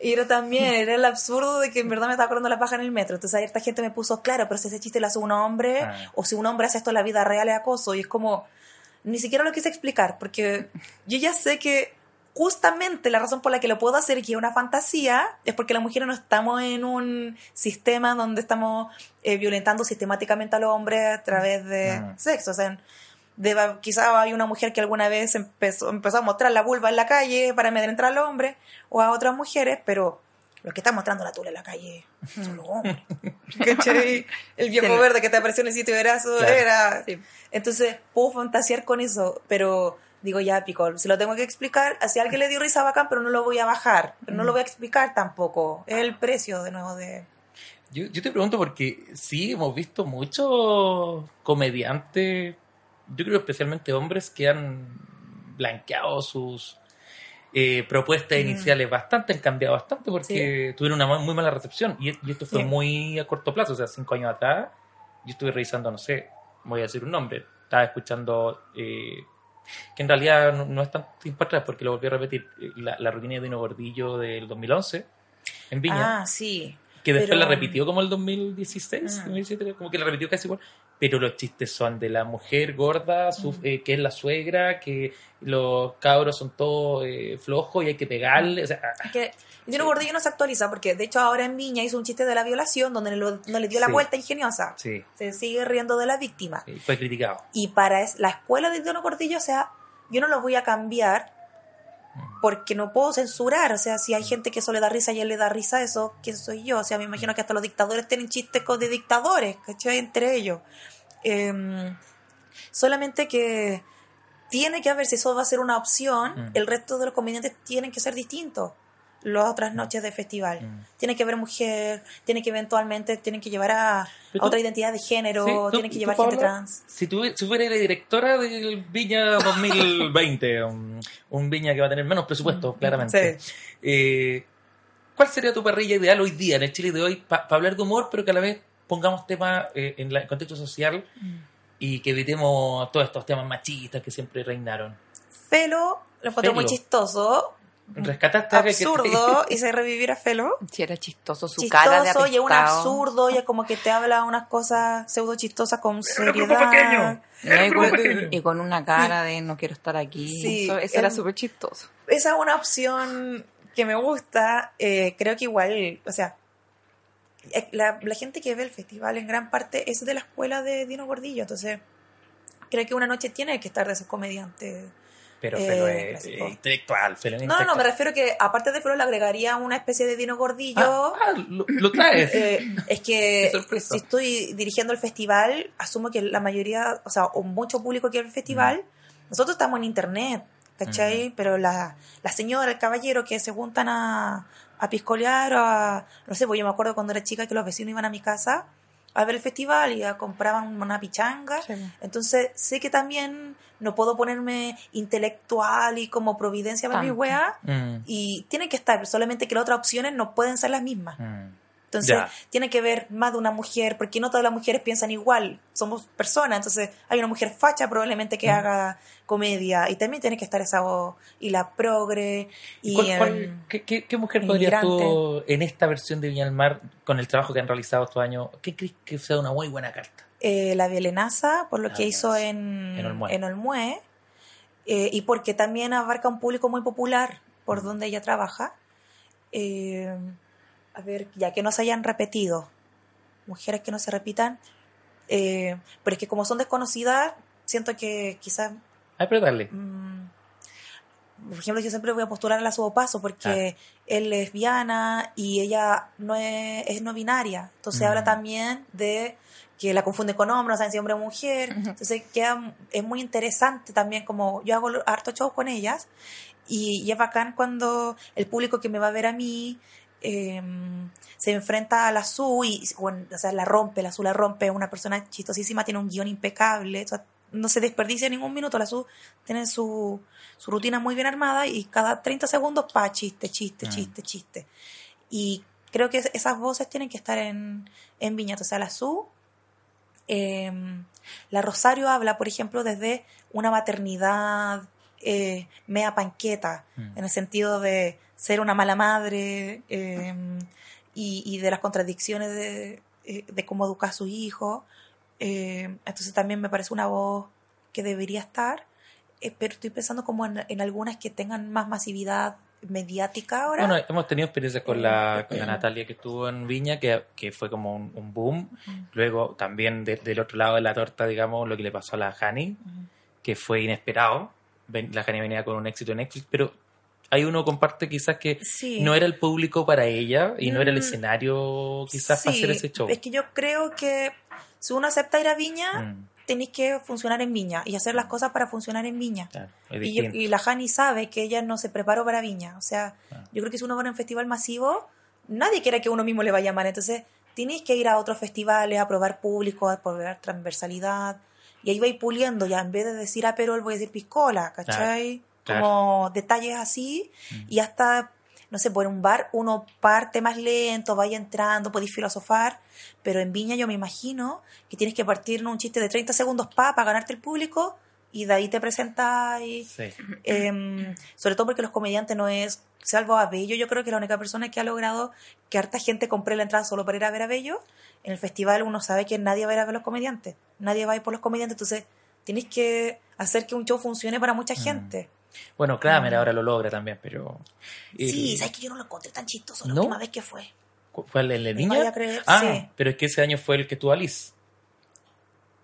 y era también era el absurdo de que en verdad me estaba corriendo la paja en el metro entonces esta gente me puso claro pero si ese chiste lo hace un hombre Ah. o si un hombre hace esto en la vida real es acoso y es como ni siquiera lo quise explicar, porque yo ya sé que justamente la razón por la que lo puedo hacer y que es una fantasía es porque las mujeres no estamos en un sistema donde estamos eh, violentando sistemáticamente a los hombres a través de Mm. sexo. O sea, deba- quizá hay una mujer que alguna vez empezó, empezó a mostrar la vulva en la calle para amedrentar al hombre o a otras mujeres, pero los que están mostrando la tula en la calle son los hombres. ¿Cachai? El viejo Sí. verde que te apareció en el sitio de brazo Claro. era... Sí. Entonces puedo fantasear con eso, pero digo ya, pico, si lo tengo que explicar, si alguien le dio risa bacán, pero no lo voy a bajar, pero no lo voy a explicar tampoco. Es el precio de nuevo de... Yo, yo te pregunto porque sí, hemos visto muchos comediantes, yo creo especialmente hombres, que han blanqueado sus eh, propuestas Mm. iniciales bastante, han cambiado bastante porque tuvieron una muy mala recepción. Y, y esto fue Sí. muy a corto plazo, o sea, cinco años atrás, yo estuve revisando, no sé, voy a decir un nombre, estaba escuchando, eh, que en realidad no, no es tan tiempo atrás, porque lo volví a repetir, la, la rutina de Dino Gordillo del 2011, en Viña, Ah, sí. que después pero- la repitió como el 2016, Mm. 2017, como que la repitió casi igual, pero los chistes son de la mujer gorda, su- Mm. eh, que es la suegra, que los cabros son todos eh, flojos y hay que pegarle, o sea, ah, Es que Dino Sí. Gordillo no se actualiza porque, de hecho, ahora en Viña hizo un chiste de la violación donde lo- no le dio la Sí. vuelta ingeniosa. sí, Se sigue riendo de la víctima. sí, fue criticado. Y para es- la escuela de Dino Gordillo, o sea, yo no los voy a cambiar porque no puedo censurar. O sea, si hay gente que eso le da risa y él le da risa, eso, ¿quién soy yo? O sea, me imagino que hasta los dictadores tienen chistes de dictadores, ¿cachai? Entre ellos. Em, solamente que tiene que haber, si eso va a ser una opción, Mm. el resto de los comediantes tienen que ser distintos. Las otras noches de festival. Mm. Tiene que haber mujer, tiene que eventualmente, tienen que llevar a, otra identidad de género, Sí, tú- tienen que llevar gente trans. Si tú si fueras la directora del Viña 2020, un, un Viña que va a tener menos presupuesto, claramente, eh, ¿cuál sería tu parrilla ideal hoy día en el Chile de hoy para hablar de humor, pero que a la vez pongamos temas eh, en en contexto social y que evitemos todos estos temas machistas que siempre reinaron? Felo lo encontré muy chistoso, Rescataste a que- que- absurdo, hice revivir a Felo. Si era chistoso su cara de Chistoso y es un absurdo, y es como que te habla unas cosas pseudo chistosas con seriedad. Y con, y con una cara de no quiero estar aquí. Sí, eso, eso era súper chistoso. Esa es una opción que me gusta. eh, creo que igual, o sea, eh, la, la gente que ve el festival en gran parte es de la escuela de Dino Gordillo, entonces creo que una noche tiene que estar de esos comediantes. Pero eh, Felo es eh, intelectual, Felo es No, no, no, me refiero que aparte de Felo le agregaría una especie de Dino Gordillo. Ah, ah, lo, lo traes. Eh, es que si estoy dirigiendo el festival, asumo que la mayoría, o sea, o mucho público que el festival, Mm. nosotros estamos en internet, ¿cachai? Pero la, la señora, el caballero que se juntan a, a piscolear o a, no sé, pues yo me acuerdo cuando era chica que los vecinos iban a mi casa a ver el festival y a- compraban una pichanga. Entonces sé que también no puedo ponerme intelectual y como providencia para mi wea. Mm, Y tienen que estar, solamente que las otras opciones no pueden ser las mismas. mm. Entonces, Ya. tiene que ver más de una mujer, porque no todas las mujeres piensan igual, somos personas, entonces hay una mujer facha probablemente que Mm. haga comedia, y también tiene que estar esa voz, y la progre, y... ¿Cuál- cuál- qué, qué- qué mujer podrías tú, en esta versión de Viña del Mar, con el trabajo que han realizado estos años, qué crees que sea una muy buena carta? eh, la Vielenaza, por lo La que hizo en, En Olmué. en Olmué, eh, y porque también abarca un público muy popular por donde ella trabaja. Eh, a ver, ya que no se hayan repetido, mujeres que no se repitan, eh, pero es que como son desconocidas, siento que quizás Ay, pero dale. Mm, por ejemplo, yo siempre voy a postular a la Paso porque él es lesbiana y ella no es, es no binaria. Entonces Mm. habla también de que la confunde con hombre, no saben si hombre o mujer. Ujú. Entonces queda, es muy interesante también como yo hago harto shows con ellas y, y es bacán cuando el público que me va a ver a mí eh, se enfrenta a la Su y bueno, o sea, la rompe, la Su la rompe, es una persona chistosísima, tiene un guion impecable, o sea, no se desperdicia ningún minuto, la Su tiene su, su rutina muy bien armada y cada 30 segundos, pa, chiste, chiste, chiste, chiste. Y creo que esas voces tienen que estar en, en Viña, o sea, la Su eh, la Rosario habla, por ejemplo, desde una maternidad eh, mea panqueta, Mm. en el sentido de ser una mala madre eh, y, y de las contradicciones de, eh, de cómo educar a su hijo. Eh, entonces también me parece una voz que debería estar, pero estoy pensando como en, en algunas que tengan más masividad mediática ahora. Bueno, hemos tenido experiencias con la, con la Natalia que estuvo en Viña, que, que fue como un, un boom. Luego también de- del otro lado de la torta, digamos, lo que le pasó a la Hani, que fue inesperado. La Hani venía con un éxito en Netflix, pero hay uno comparte quizás que Sí. no era el público para ella y no era el Mm. escenario quizás para hacer ese show. Es que yo creo que si uno acepta ir a Viña, Mm, tenéis que funcionar en Viña y hacer las cosas para funcionar en Viña. claro, Y, yo- distinto. y la Hani sabe que ella no se preparó para Viña. O sea, Ah. yo creo que si uno va a un festival masivo, nadie quiere que uno mismo le vaya mal. Entonces, tenéis que ir a otros festivales, a probar público, a probar transversalidad. Y ahí vais puliendo, ya en vez de decir a Perol, voy a decir piscola, ¿cachai? Claro. Como detalles así. Mm. Y hasta no sé, por un bar uno parte más lento, vaya entrando, podéis filosofar, pero en Viña yo me imagino que tienes que partir en un chiste de 30 segundos pa, para ganarte el público y de ahí te presentas y... Sí. Em, sobre todo porque los comediantes no es, salvo a Bello, yo creo que es la única persona que ha logrado que harta gente compre la entrada solo para ir a ver a Bello. En el festival uno sabe que nadie va a ir a ver a los comediantes, nadie va a ir por los comediantes, entonces tienes que hacer que un show funcione para mucha gente. Bueno, Kramer ahora lo logra también, pero... eh, Sí, sabes que yo no lo encontré tan chistoso la ¿No? última vez que fue. ¿cu- ¿Fue el de Viña? creer, ah, sí. pero es que ese año fue el que estuvo Alice.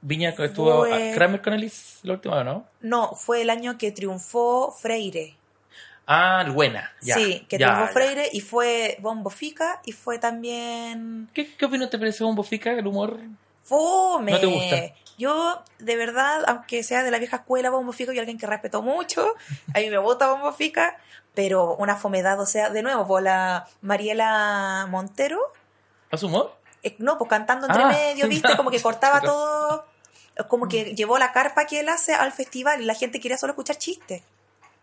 Viña estuvo Fue- a Kramer con Alice la última, ¿no? No, fue el año que triunfó Freire. Ah, buena. Ya, sí, que ya, triunfó ya. Freire y fue Bombo Fica y fue también ¿Qué, ¿Qué opinión te pareció Bombo Fica, el humor? Fome. ¿No te gusta? Yo, de verdad, aunque sea de la vieja escuela Bombo Fica y alguien que respeto mucho, a mí me gusta Bombo Fica, pero una fomedad, o sea, de nuevo, por la Mariela Montero, ¿A su humor? eh, no, pues cantando entre Ah, medio, ¿viste? ya. Como que cortaba todo, como que llevó la carpa que él hace al festival y la gente quería solo escuchar chistes.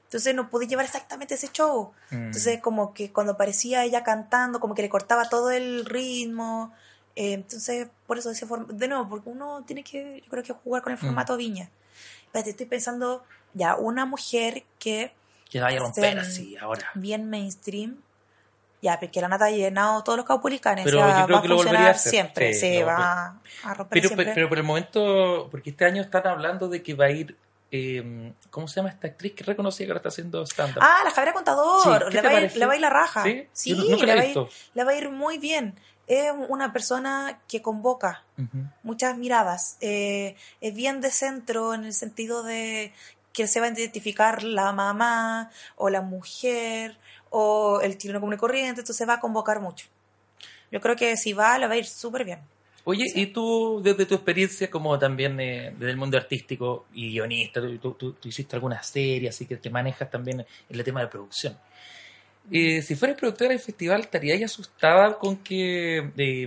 Entonces no pude llevar exactamente ese show. Mm. Entonces como que cuando aparecía ella cantando, como que le cortaba todo el ritmo. Eh, entonces, por eso, de, ese de nuevo, porque uno tiene que, yo creo que jugar con el formato viña. Espérate, estoy pensando, ya, una mujer que Que vaya a romper Sean así ahora. bien mainstream, ya, porque la nata ha llenado todos los caupulicanes, Pero o sea, yo creo va que a lo volvería funcionar a hacer. siempre, Sí, va a romper Pero, siempre. pero por el momento, porque este año están hablando de que va a ir, eh, ¿cómo se llama esta actriz que reconocía que ahora está haciendo stand-up? Ah, la Javiera Contador, Sí, ¿qué le, va a ir, parece? le va a ir la raja. ¿Sí? Sí, la le, va a ir, le va a ir muy bien. Es una persona que convoca muchas miradas. Eh, es bien de centro en el sentido de que se va a identificar la mamá o la mujer o el chileno común y corriente, entonces va a convocar mucho. Yo creo que si va, le va a ir súper bien. Oye, y tú, desde tu experiencia como también eh, desde el mundo artístico y guionista, tú, tú- tú- hiciste alguna serie, así que te manejas también en el tema de producción. Eh, si fueras productora del festival, ¿estarías asustada con que eh,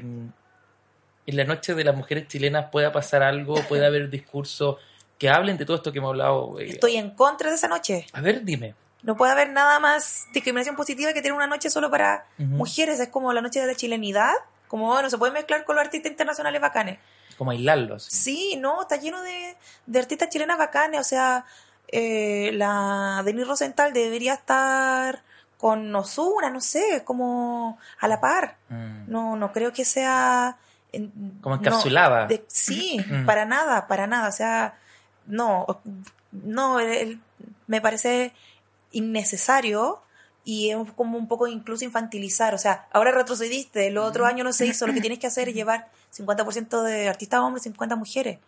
en la noche de las mujeres chilenas pueda pasar algo, pueda haber discursos que hablen de todo esto que hemos hablado? eh? Estoy en contra de esa noche. A ver, dime. No puede haber nada más discriminación positiva que tener una noche solo para Ujú. mujeres. Es como la noche de la chilenidad. Como, bueno, se puede mezclar con los artistas internacionales bacanes. Como aislarlos. Sí, no, está lleno de, de artistas chilenas bacanes. O sea, eh, la Denise Rosenthal debería estar con Ozuna, no sé, como a la par. Mm. No, no creo que sea... en- Como no, encapsulada. de- sí, Mm. para nada, para nada. O sea, no, no, el- el- me parece innecesario y es como un poco incluso infantilizar. O sea, ahora retrocediste, el otro año no se hizo, lo que tienes que hacer es llevar 50% de artistas hombres, 50 mujeres.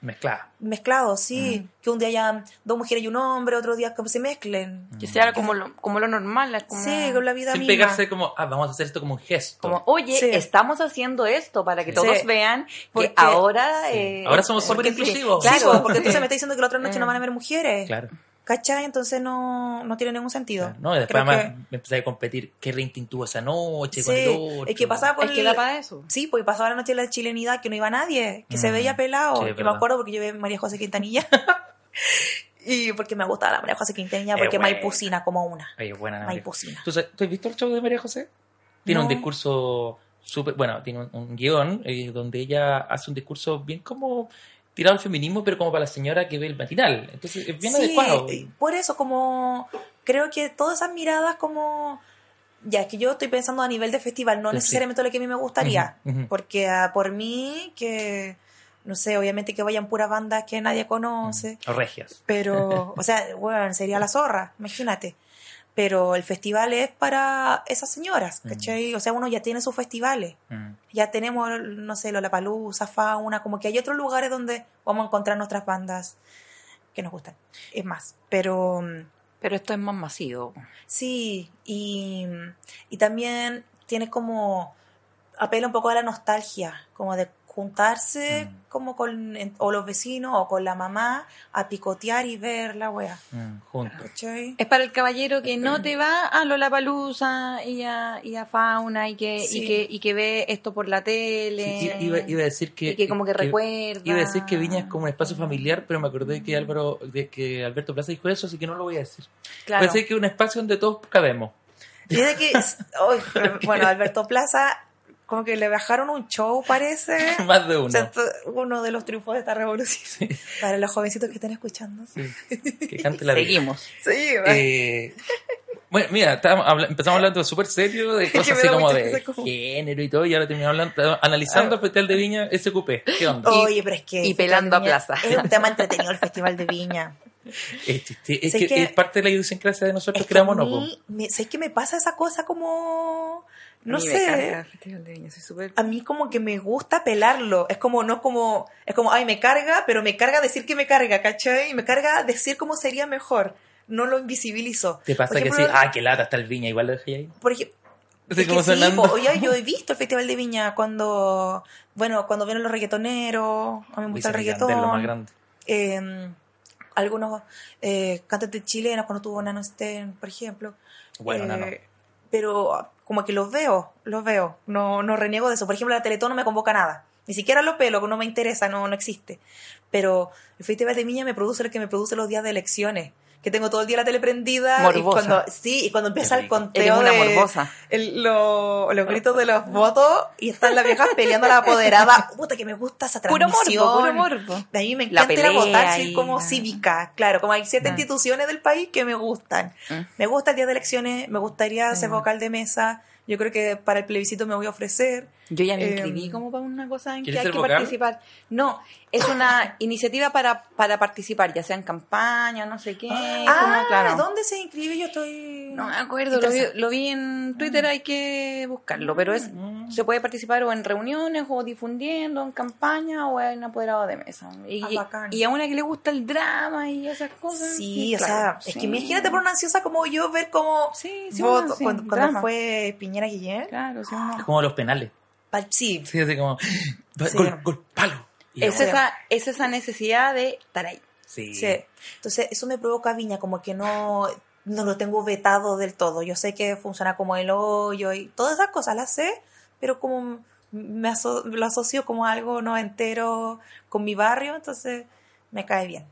Mezclada. Mezclados, sí. Que un día haya dos mujeres y un hombre, otro día que se mezclen. Que sea como lo, como lo normal. es Como, Sí, con la vida Sin misma. pegarse como, ah, vamos a hacer esto como un gesto. como, oye, Sí. estamos haciendo esto para que Sí. todos Sí. vean Porque- que ahora... Sí. eh, Ahora somos súper porque- inclusivos. Claro, porque entonces me está diciendo que la otra noche no van a haber mujeres. Claro. ¿Cachai? Entonces no, no tiene ningún sentido. Claro, ¿no? Y después Creo además me empecé a competir qué rating tuvo esa noche Sí, con el otro. es que pasaba por Es que el- da para eso. Sí, pues pasaba la noche de la chilenidad que no iba nadie, que se Mm. veía pelado. Sí, es yo me acuerdo porque yo vi a María José Quintanilla. y porque me gustaba la María José Quintanilla, Es porque buena. Maipucina como una. Oye, buena. Maipucina. ¿Tú, sabes- tú has visto el show de María José? Tiene un discurso súper, bueno, tiene un, un guion eh, donde ella hace un discurso bien como tirado al feminismo, pero como para la señora que ve el matinal. Entonces es bien Sí, adecuado. eh, por eso como creo que todas esas miradas como ya es que yo estoy pensando a nivel de festival, no Sí, sí. necesariamente lo que a mí me gustaría, porque ah, por mí que no sé, obviamente que vayan puras bandas que nadie conoce, O regias. pero o sea, bueno, sería la zorra, imagínate. Pero el festival es para esas señoras, ¿cachai? O sea, uno ya tiene sus festivales. Mm. Ya tenemos, no sé, Lollapalooza, Fauna, como que hay otros lugares donde vamos a encontrar nuestras bandas que nos gustan. Es más, pero mm, Pero esto es más masivo. sí, y, y también tiene como, apela un poco a la nostalgia, como de juntarse Mm. como con en- o los vecinos o con la mamá a picotear y ver la wea. Mm, juntos. ¿Cachai? Es para el caballero que no te va a Lollapalooza y a, y a Fauna y que, Sí. y, que, y que ve esto por la tele. Sí, iba, iba a decir que, y que como que, recuerda. Iba a decir que Viña es como un espacio familiar, pero me acordé que Álvaro, de que Alberto Plaza dijo eso, así que no lo voy a decir. Claro. Puede ser que es un espacio donde todos cabemos. Y de que, oh, bueno, Alberto Plaza, como que le bajaron un show, parece. Más de O uno. sea, uno de los triunfos de esta revolución. Para los jovencitos que están escuchando. Sí. Que cante la vida. Seguimos. Sí, Eh, bueno, mira, habla- empezamos hablando súper serio de que cosas así como de como- género y todo, y ahora terminamos hablando, analizando el Festival de Viña SQP. ¿Qué onda? Oye, pero es que. y pelando a plaza. Es un tema entretenido el Festival de Viña. Es, Sé que, que- es parte de la idiosincrasia de nosotros Es que que éramos, ¿no? ¿sabes qué me pasa esa cosa como.? No A mí me carga sé. el Festival de Viña, soy súper- A mí como que me gusta pelarlo. Es como, no como. Es como, ay, me carga, pero me carga decir que me carga, ¿cachai? Y me carga decir cómo sería mejor. No lo invisibilizo. Te pasa que sí, ah, qué lata está el Viña, igual lo dejé ahí. Por ejemplo, sí, po, yo he visto el Festival de Viña cuando, bueno, cuando vienen los reggaetoneros, a mí me gusta el y Yandel, lo más reggaetón, grande. eh, algunos eh, cantantes chilenos cuando tuvo Nano Sten, por ejemplo. Bueno, Eh, no, no. Pero como que los veo, los veo, no, no reniego de eso. Por ejemplo, la Teletón no me convoca nada, ni siquiera lo pelo, no me interesa, no, no existe. Pero el Festival de Viña me produce lo que me produce los días de elecciones. Que tengo todo el día la tele prendida. Y Morbosa. cuando, sí, y cuando empieza el conteo una de, morbosa. el- lo- los gritos de los votos y están las viejas peleando a la apoderada. Puta, que me gusta esa Puro transmisión. morbo, puro morbo. De ahí me La encanta ir a pelea votar, soy y como la- cívica. Claro, como hay siete Ah. instituciones del país que me gustan. Mm. Me gusta el día de elecciones, me gustaría ser vocal de mesa. Yo creo que para el plebiscito me voy a ofrecer. Yo ya me Eh, inscribí como para una cosa en que ¿quieres hay que vocal? participar. No, es una iniciativa para, para participar, ya sea en campaña, no sé qué. ah, como, claro. ¿dónde se inscribe? Yo estoy... No me acuerdo, lo vi, lo vi en Twitter, hay que buscarlo, pero es Mm. se puede participar o en reuniones o difundiendo, en campaña o en apoderado de mesa. Y, Ah, bacán. y a una que le gusta el drama y esas cosas. Sí, o claro, sea, es que imagínate por una ansiosa como yo ver cómo Sí, sí, voto sí, cuando, fue Piñera Guillén. Claro, sí, uno- Es como los penales. Pa- Sí, Sí, así como. Sí. Gol, gol, palo. Es esa, es esa necesidad de estar ahí. Sí. Sí. Entonces, eso me provoca viña, como que no, no lo tengo vetado del todo. Yo sé que funciona como el hoyo y todas esas cosas las sé, pero como me aso- lo asocio como algo no entero con mi barrio, entonces me cae bien.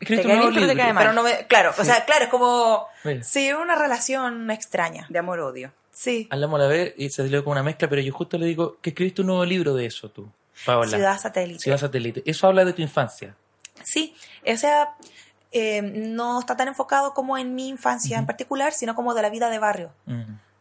Te cae bien, pero te cae mal. Pero no me, claro, o sea, claro, es como, Mira. sí, una relación extraña. De amor-odio. Sí, Hablamos a la vez y se salió como una mezcla, pero yo justo le digo que escribiste un nuevo libro de eso tú, Paola. ciudad satélite. Ciudad satélite. Eso habla de tu infancia. Sí, o sea, eh, no está tan enfocado como en mi infancia en particular, sino como de la vida de barrio.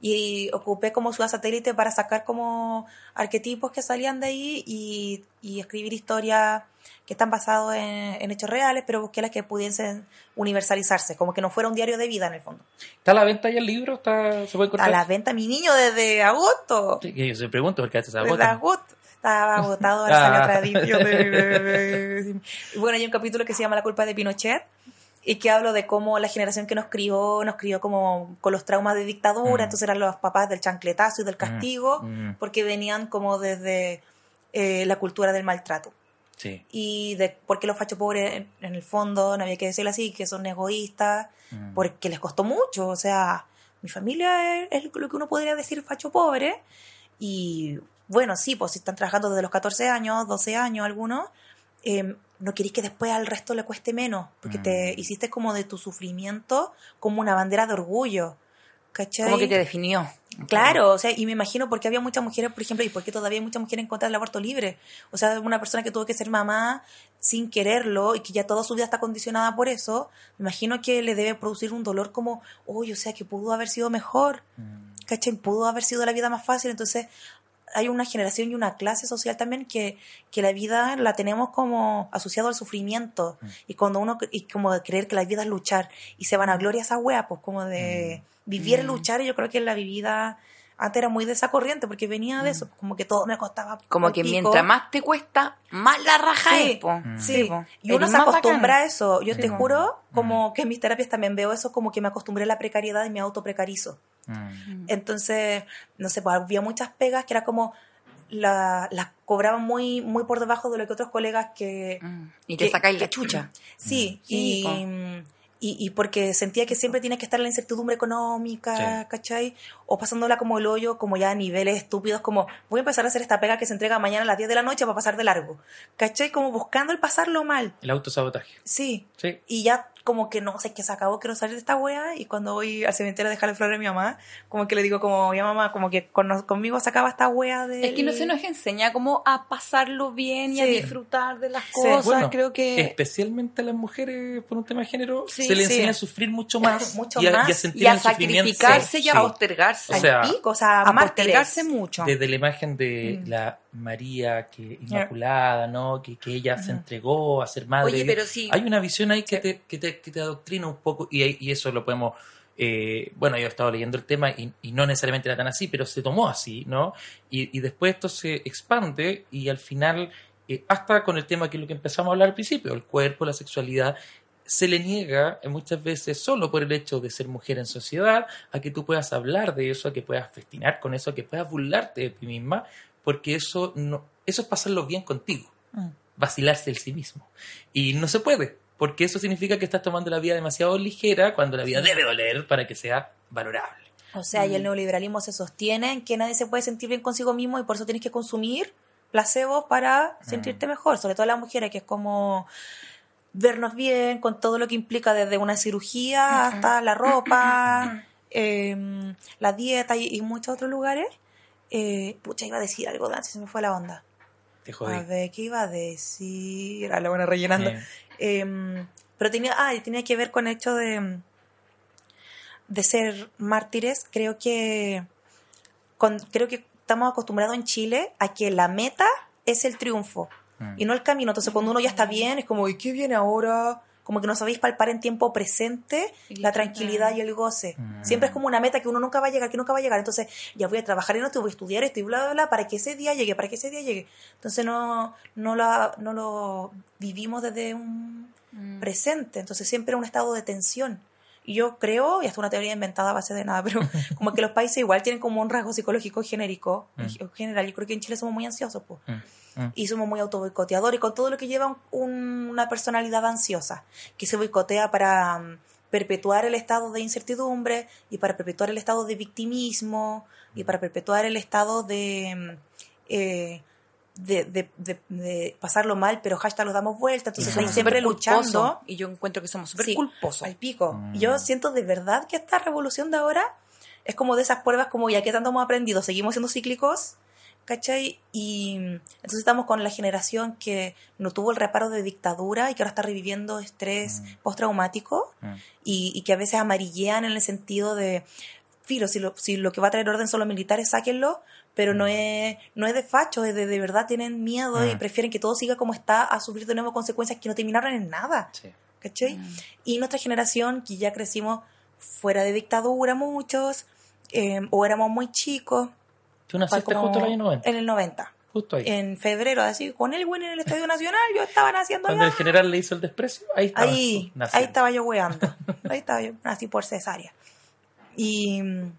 Y ocupé como ciudad satélite para sacar como arquetipos que salían de ahí y, y escribir historias que están basados en, en hechos reales, pero busqué las que pudiesen universalizarse, como que no fuera un diario de vida en el fondo. ¿Está a la venta ya el libro? ¿Está, ¿Se puede A encontrar? la venta mi niño desde agosto. Sí, yo se pregunto porque a veces se Desde agotan. agosto. Estaba agotado, ahora sale Ah. otra edición. de- Y bueno, hay un capítulo que se llama La culpa de Pinochet y que hablo de cómo la generación que nos crió, nos crió como con los traumas de dictadura, Mm. entonces eran los papás del chancletazo y del castigo, Mm. porque venían como desde eh, la cultura del maltrato. Sí. Y de por qué los fachos pobres, en, en el fondo, no había que decirlo así, que son egoístas, Mm. porque les costó mucho. O sea, mi familia es, es lo que uno podría decir facho pobre. Y bueno, sí, pues si están trabajando desde los 14 años, 12 años algunos, eh, no queréis que después al resto le cueste menos, porque te Mm. hiciste como de tu sufrimiento como una bandera de orgullo. ¿Cachai? Como que te definió. Claro, o sea, y me imagino porque había muchas mujeres, por ejemplo, y porque todavía hay muchas mujeres en contra del aborto libre. O sea, una persona que tuvo que ser mamá sin quererlo y que ya toda su vida está condicionada por eso, me imagino que le debe producir un dolor como, oye, o sea, que pudo haber sido mejor, Mm. ¿cachai? Pudo haber sido la vida más fácil. Entonces, hay una generación y una clase social también que, que la vida la tenemos como asociado al sufrimiento. Mm. Y cuando uno, y como de creer que la vida es luchar y se van a gloria esa wea, pues como de vivir el Mm. luchar, y yo creo que la vivida antes era muy de esa corriente porque venía Mm. de eso, como que todo me costaba. Como que pico. mientras más te cuesta, más la raja Sí, es, po. Mm. Sí, po. y uno se acostumbra bacán. a eso. Yo Sí, te po. juro, Mm. como que en mis terapias también veo eso, como que me acostumbré a la precariedad y me autoprecarizo. Mm. Entonces, no sé, pues había muchas pegas que era como la- las cobraban muy, muy por debajo de lo que otros colegas que, Mm. Y te que- sacáis la chucha. Sí, Sí, y, y, y porque sentía que siempre tienes que estar en la incertidumbre económica, Sí. ¿cachai? O pasándola como el hoyo, como ya a niveles estúpidos, como voy a empezar a hacer esta pega que se entrega mañana a las 10 de la noche para pasar de largo, ¿cachai? Como buscando el pasarlo mal, El autosabotaje. sí. Sí. Y ya como que no sé qué se acabó, quiero salir de esta wea. Y cuando voy al cementerio a dejarle flores a mi mamá, como que le digo, como, ya mamá, como que con- conmigo se acaba esta wea de. Es que no se nos enseña como a pasarlo bien y a Sí. disfrutar de las Sí. cosas. Bueno, Creo que Especialmente a las mujeres por un tema de género, Sí, se le sí. enseña a sufrir mucho más, Mucho y, a, más, y a sentir y a el sacrificarse y a Sí. postergarse. O sea, al pico, o sea, a mártires. postergarse mucho. Desde la imagen de Mm. la María que inmaculada, ¿no? Que, que ella se entregó a ser madre. Oye, pero sí. Hay una visión ahí que te, que te, que te adoctrina un poco y, eso lo podemos... eh, bueno, yo he estado leyendo el tema y, y no necesariamente era tan así, pero se tomó así, ¿no? Y, y después esto se expande y al final, eh, hasta con el tema que es lo que empezamos a hablar al principio, el cuerpo, la sexualidad, se le niega muchas veces solo por el hecho de ser mujer en sociedad, a que tú puedas hablar de eso, a que puedas festinar con eso, a que puedas burlarte de ti misma, porque eso no, eso es pasarlo bien contigo, Mm. vacilarse el sí mismo. Y no se puede, porque eso significa que estás tomando la vida demasiado ligera cuando la vida debe doler para que sea valorable. O sea, y el Mm. neoliberalismo se sostiene en que nadie se puede sentir bien consigo mismo y por eso tienes que consumir placebos para sentirte mejor, sobre todo las mujeres, que es como vernos bien con todo lo que implica desde una cirugía hasta la ropa, em, la dieta y, y muchos otros lugares. Eh, pucha, iba a decir algo, Nancy, se me fue la onda. Te jodí. A ver, ¿qué iba a decir? A la buena rellenando. Eh, Em, pero tenía, ah, y tenía que ver con el hecho de, de ser mártires. Creo que, con, creo que estamos acostumbrados en Chile a que la meta es el triunfo mm. y no el camino. Entonces, cuando uno ya está bien, es como, ¿y qué viene ahora? Como que no sabéis palpar en tiempo presente Y la tranquilidad y el goce. Mm. Siempre es como una meta que uno nunca va a llegar, que nunca va a llegar. Entonces, ya voy a trabajar en esto, voy a estudiar esto y bla, bla, bla, para que ese día llegue, para que ese día llegue. Entonces, no, no, lo, no lo vivimos desde un Mm. presente, entonces siempre un estado de tensión. Yo creo, y hasta una teoría inventada a base de nada, pero como que los países igual tienen como un rasgo psicológico genérico, Mm. en general. Yo creo que en Chile somos muy ansiosos, pues. Mm, mm. Y somos muy autoboicoteadores con todo lo que lleva un- una personalidad ansiosa, que se boicotea para mm, perpetuar el estado de incertidumbre y para perpetuar el estado de victimismo y para perpetuar el estado de... eh, de, de, de- de pasarlo mal, pero hashtag lo damos vuelta, entonces ahí siempre luchando Y yo encuentro que somos súper Sí, culposos. al pico. Mm. Y Yo siento de verdad que esta revolución de ahora es como de esas pruebas como ya que tanto hemos aprendido, seguimos siendo cíclicos, ¿cachai? Y mm, entonces estamos con la generación que no tuvo el reparo de dictadura y que ahora está reviviendo estrés Mm. postraumático Mm. y, y que a veces amarillean en el sentido de, filo, si lo, si lo que va a traer orden son los militares, sáquenlo, pero no es, no es de facho, es de, de verdad tienen miedo y Mm. prefieren que todo siga como está a sufrir de nuevo consecuencias que no terminaron en nada. Sí. ¿cachai? Mm. Y nuestra generación, que ya crecimos fuera de dictadura muchos, eh, o éramos muy chicos, Tú naciste justo en el año 90. en el 90, Justo ahí. en febrero, así, con el win en el Estadio Nacional, yo estaba naciendo Cuando allá. el general le hizo el desprecio, ahí estaba. Ahí, ahí estaba yo weando, ahí estaba yo, nací por cesárea. Y mm,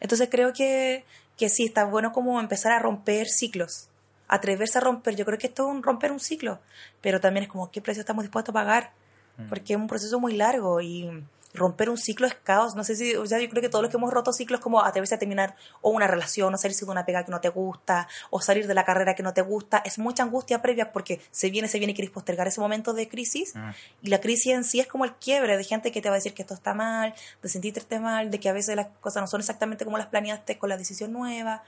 entonces creo que, que sí, está bueno como empezar a romper ciclos, atreverse a romper, yo creo que esto es un romper un ciclo, pero también es como qué precio estamos dispuestos a pagar, Mm. porque es un proceso muy largo y romper un ciclo es caos. No sé si, o sea, yo creo que todos los que hemos roto ciclos como atreverse a terminar o una relación, o salirse de una pega que no te gusta, o salir de la carrera que no te gusta, es mucha angustia previa porque se viene, se viene y quieres postergar ese momento de crisis. Mm. Y la crisis en sí es como el quiebre de gente que te va a decir que esto está mal, de sentirte mal, de que a veces las cosas no son exactamente como las planeaste con la decisión nueva.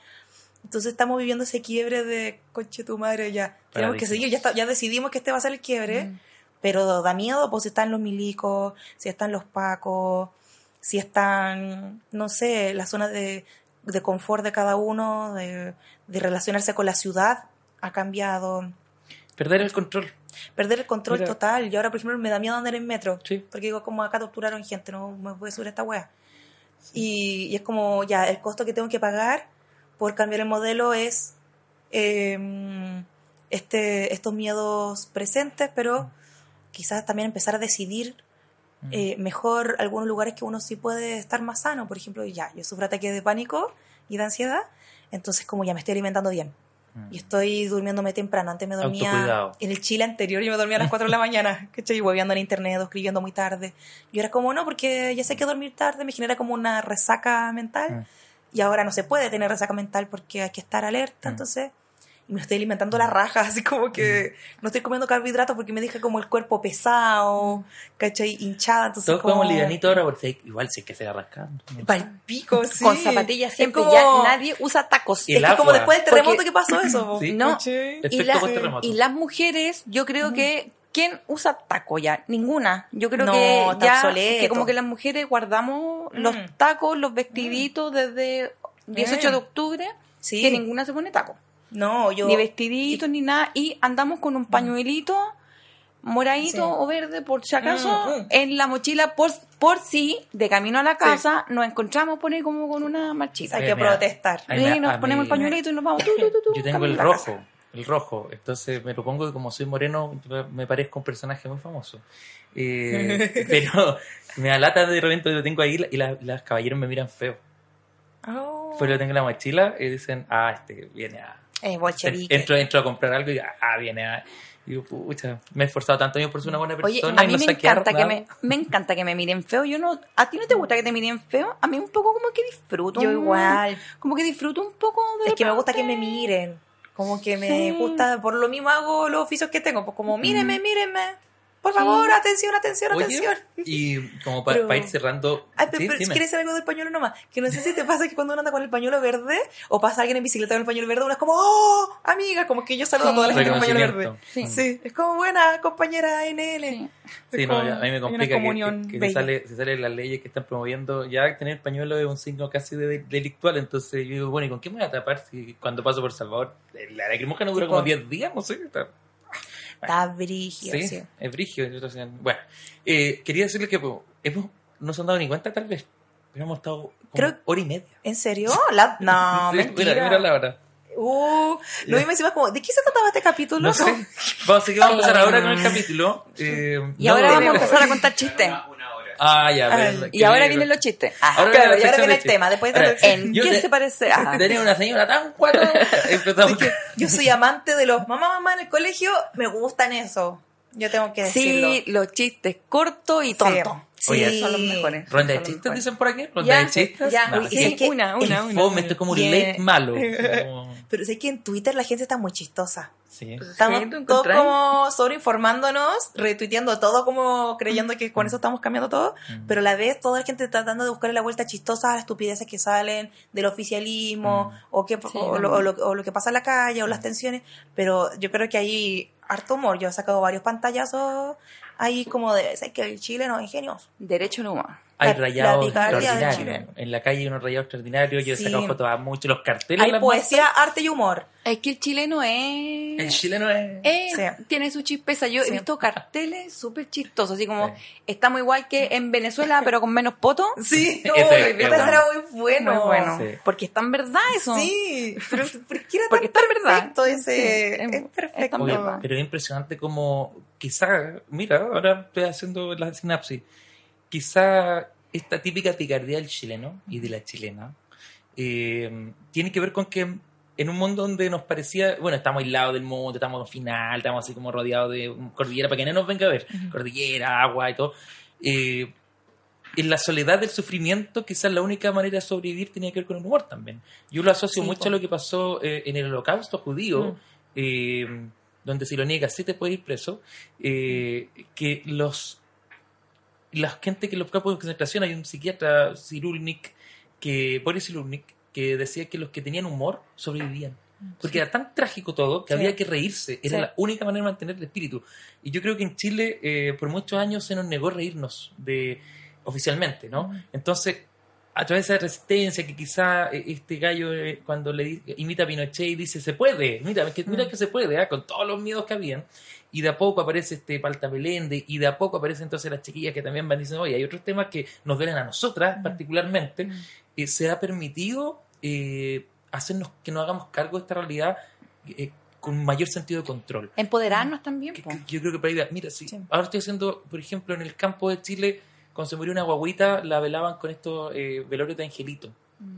Entonces estamos viviendo ese quiebre de, coche tu madre, ya tenemos que seguir, ya, está- ya decidimos que este va a ser el quiebre. Mm. Pero da miedo, pues si están los milicos, si están los pacos, si están, no sé, las zonas de, de confort de cada uno, de, de relacionarse con la ciudad, ha cambiado. Perder el control. Perder el control Mira. total. Y ahora, por ejemplo, me da miedo andar en metro. Sí. Porque digo, como acá torturaron gente, no me voy a subir a esta wea. Y, y es como, ya, el costo que tengo que pagar por cambiar el modelo es eh, este, estos miedos presentes, pero quizás también empezar a decidir eh, mejor algunos lugares que uno sí puede estar más sano. Por ejemplo, ya, yo sufro ataques de pánico y de ansiedad, entonces como ya me estoy alimentando bien. Y estoy durmiéndome temprano. Antes me dormía Autocuidado. en el Chile anterior, yo me dormía a las 4 de la mañana, que estoy hueveando en internet escribiendo muy tarde. Yo era como, no, porque ya sé que dormir tarde me genera como una resaca mental. Mm. Y ahora no se puede tener resaca mental porque hay que estar alerta. Mm. Entonces, me estoy alimentando la raja, así como que no estoy comiendo carbohidratos porque me deja como el cuerpo pesado, ¿cachai? Hinchada, entonces Todos como... como livianito ahora, porque igual sí que se va rascando. Pa'l pico, sí. Con zapatillas siempre, como- ya nadie usa tacos. Y Es que como después del terremoto Porque- que pasó eso. Sí. No, y, la- y las mujeres, yo creo que ¿quién usa taco ya? Ninguna. Yo creo No, que está ya obsoleto. que como que las mujeres guardamos los Mm. tacos, los vestiditos desde 18 Mm. de octubre, Sí. que ninguna se pone taco. No, yo... Ni vestiditos ni nada y andamos con un pañuelito moradito Sí. o verde por si acaso Mm, mm. en la mochila por por si de camino a la casa nos encontramos poner como con una marchita. Hay que mira. protestar. Ay, Y nos ponemos mí- el pañuelito y nos vamos. Yo tengo el casa. rojo, el rojo. Entonces me lo pongo y como soy moreno, me parezco un personaje muy famoso. Eh, pero me da lata de repente lo tengo ahí y la- las caballeros me miran feo. Oh. Pues lo tengo en la mochila y dicen, ah, este viene a... Es bolchevique. Entro, entro a comprar algo y ah, viene a... Y digo, pucha, me he esforzado tanto yo por ser una buena Oye, persona a y mí no me encanta que me, me encanta que me miren feo. Yo no, a ti no te gusta que te miren feo. A mí un poco como que disfruto. Yo un- igual. Como que disfruto un poco de Es que me gusta que me miren. Como que me Sí. gusta, por lo mismo hago los oficios que tengo. Pues como, mírenme, mírenme. Por Sí. favor, atención, atención, Oye, atención. y como para Pero- ir cerrando... Ay, pero, sí, pero si quieres saber algo del pañuelo nomás, que no sé si te pasa que cuando uno anda con el pañuelo verde o pasa alguien en bicicleta con el pañuelo verde, uno es como, oh, amiga, como que yo saludo a toda la gente con el pañuelo verde. Sí. Sí, es como buena compañera NL. Sí. Sí, no, como- ya, a mí me complica que- que, que, se, sale, se salen las leyes que están promoviendo. Ya tener pañuelo es un signo casi de, de- delictual. Entonces yo digo, bueno, ¿y con qué me voy a tapar si cuando paso por Salvador la lacrimógena dura como 10 días? No sé. Está, Está brígido, sí, sí. es brigio. Entonces, bueno, eh, quería decirle que pues, hemos, no se han dado ni cuenta tal vez, pero hemos estado como Creo- hora y media. ¿En serio? La- No, Sí, mentira. Mira, mira la hora. Uh, no, y me decías como, ¿de qué se trataba este capítulo? No sé. Vamos, así que vamos a empezar ahora con el capítulo. eh, Y no, ahora vamos a empezar a contar chistes. Ah, ya. Ay, pero- Y ahora vienen los chistes. Ah, Ahora Claro, y ahora viene de el chistes. tema, después de Ahora, ¿En quién te- se parece? Ah. Tenía una señora tan. Empezamos. Yo soy amante de los mamá, mamá en el colegio, me gustan eso. Yo tengo que decirlo. Sí, los chistes cortos y tontos. Sí. Oye, Son los mejores. Ronda de chistes, dicen por aquí. Ronda Ya, de chistes. ya, No, sí. sí, es que una, El una, una. fome, esto es como un Y, late malo. Como- Pero sé que en Twitter la gente está muy chistosa. Sí. Estamos ¿tú todos como sobreinformándonos, retuiteando todo, como creyendo que con eso estamos cambiando todo, Mm. pero a la vez toda la gente tratando de buscarle la vuelta chistosa a las estupideces que salen del oficialismo Mm. o, que, Sí, o, lo, o lo- o lo que pasa en la calle o las tensiones, pero yo creo que hay harto humor. Yo he sacado varios pantallazos ahí como de, sé que el chileno es ingenioso. Derecho no humor. Hay rayados extraordinarios. En la calle hay unos rayados extraordinarios. Yo he Sí. sacado fotos a muchos. Los carteles. Hay las poesía, arte y humor. Es que el chileno es... El chileno es. es- Sí. Tiene su chispeza. Yo Sí. he visto carteles súper chistosos, así como Sí. estamos igual que en Venezuela, pero con menos poto. Sí, ese ese bueno. será muy bueno. Muy bueno. Sí. Porque está en verdad eso. Sí, pero ¿por qué era Porque tan está en verdad. perfecto ese? Sí, es, es- perfecto. Oye, verdad. pero es impresionante como quizá, mira, ahora estoy haciendo la sinapsis, quizá esta típica picardía del chileno y de la chilena eh, tiene que ver con que en un mundo donde nos parecía, bueno, estamos aislados del mundo, estamos al final, estamos así como rodeados de cordillera para que nadie nos venga a ver, cordillera, agua y todo. eh, en la soledad del sufrimiento, quizás la única manera de sobrevivir tenía que ver con el humor también. Yo lo asocio Sí, mucho a lo que pasó eh, en el holocausto judío, donde si lo niegas sí te puede ir preso, que los la gente que en los campos de concentración hay un psiquiatra Cirulnik que Boris Cirulnik que decía que los que tenían humor sobrevivían porque era tan trágico todo que Sí. había que reírse era Sí. la única manera de mantener el espíritu y yo creo que en Chile eh, por muchos años se nos negó reírnos de oficialmente no entonces a través de esa resistencia que quizá eh, este gallo eh, cuando le imita a Pinochet y dice se puede, mira que, mira Mm. que se puede, ¿ah? con todos los miedos que habían y de a poco aparece este Palta Melende y de a poco aparecen entonces las chiquillas que también van diciendo oye hay otros temas que nos duelen a nosotras Mm. particularmente eh, se ha permitido eh, hacernos que nos hagamos cargo de esta realidad eh, con mayor sentido de control Empoderarnos también. que- que yo creo que por ahí va. Mira, sí, Sí. ahora estoy haciendo, por ejemplo, en el campo de Chile, cuando se murió una guaguita, la velaban con estos eh, velorios de angelito.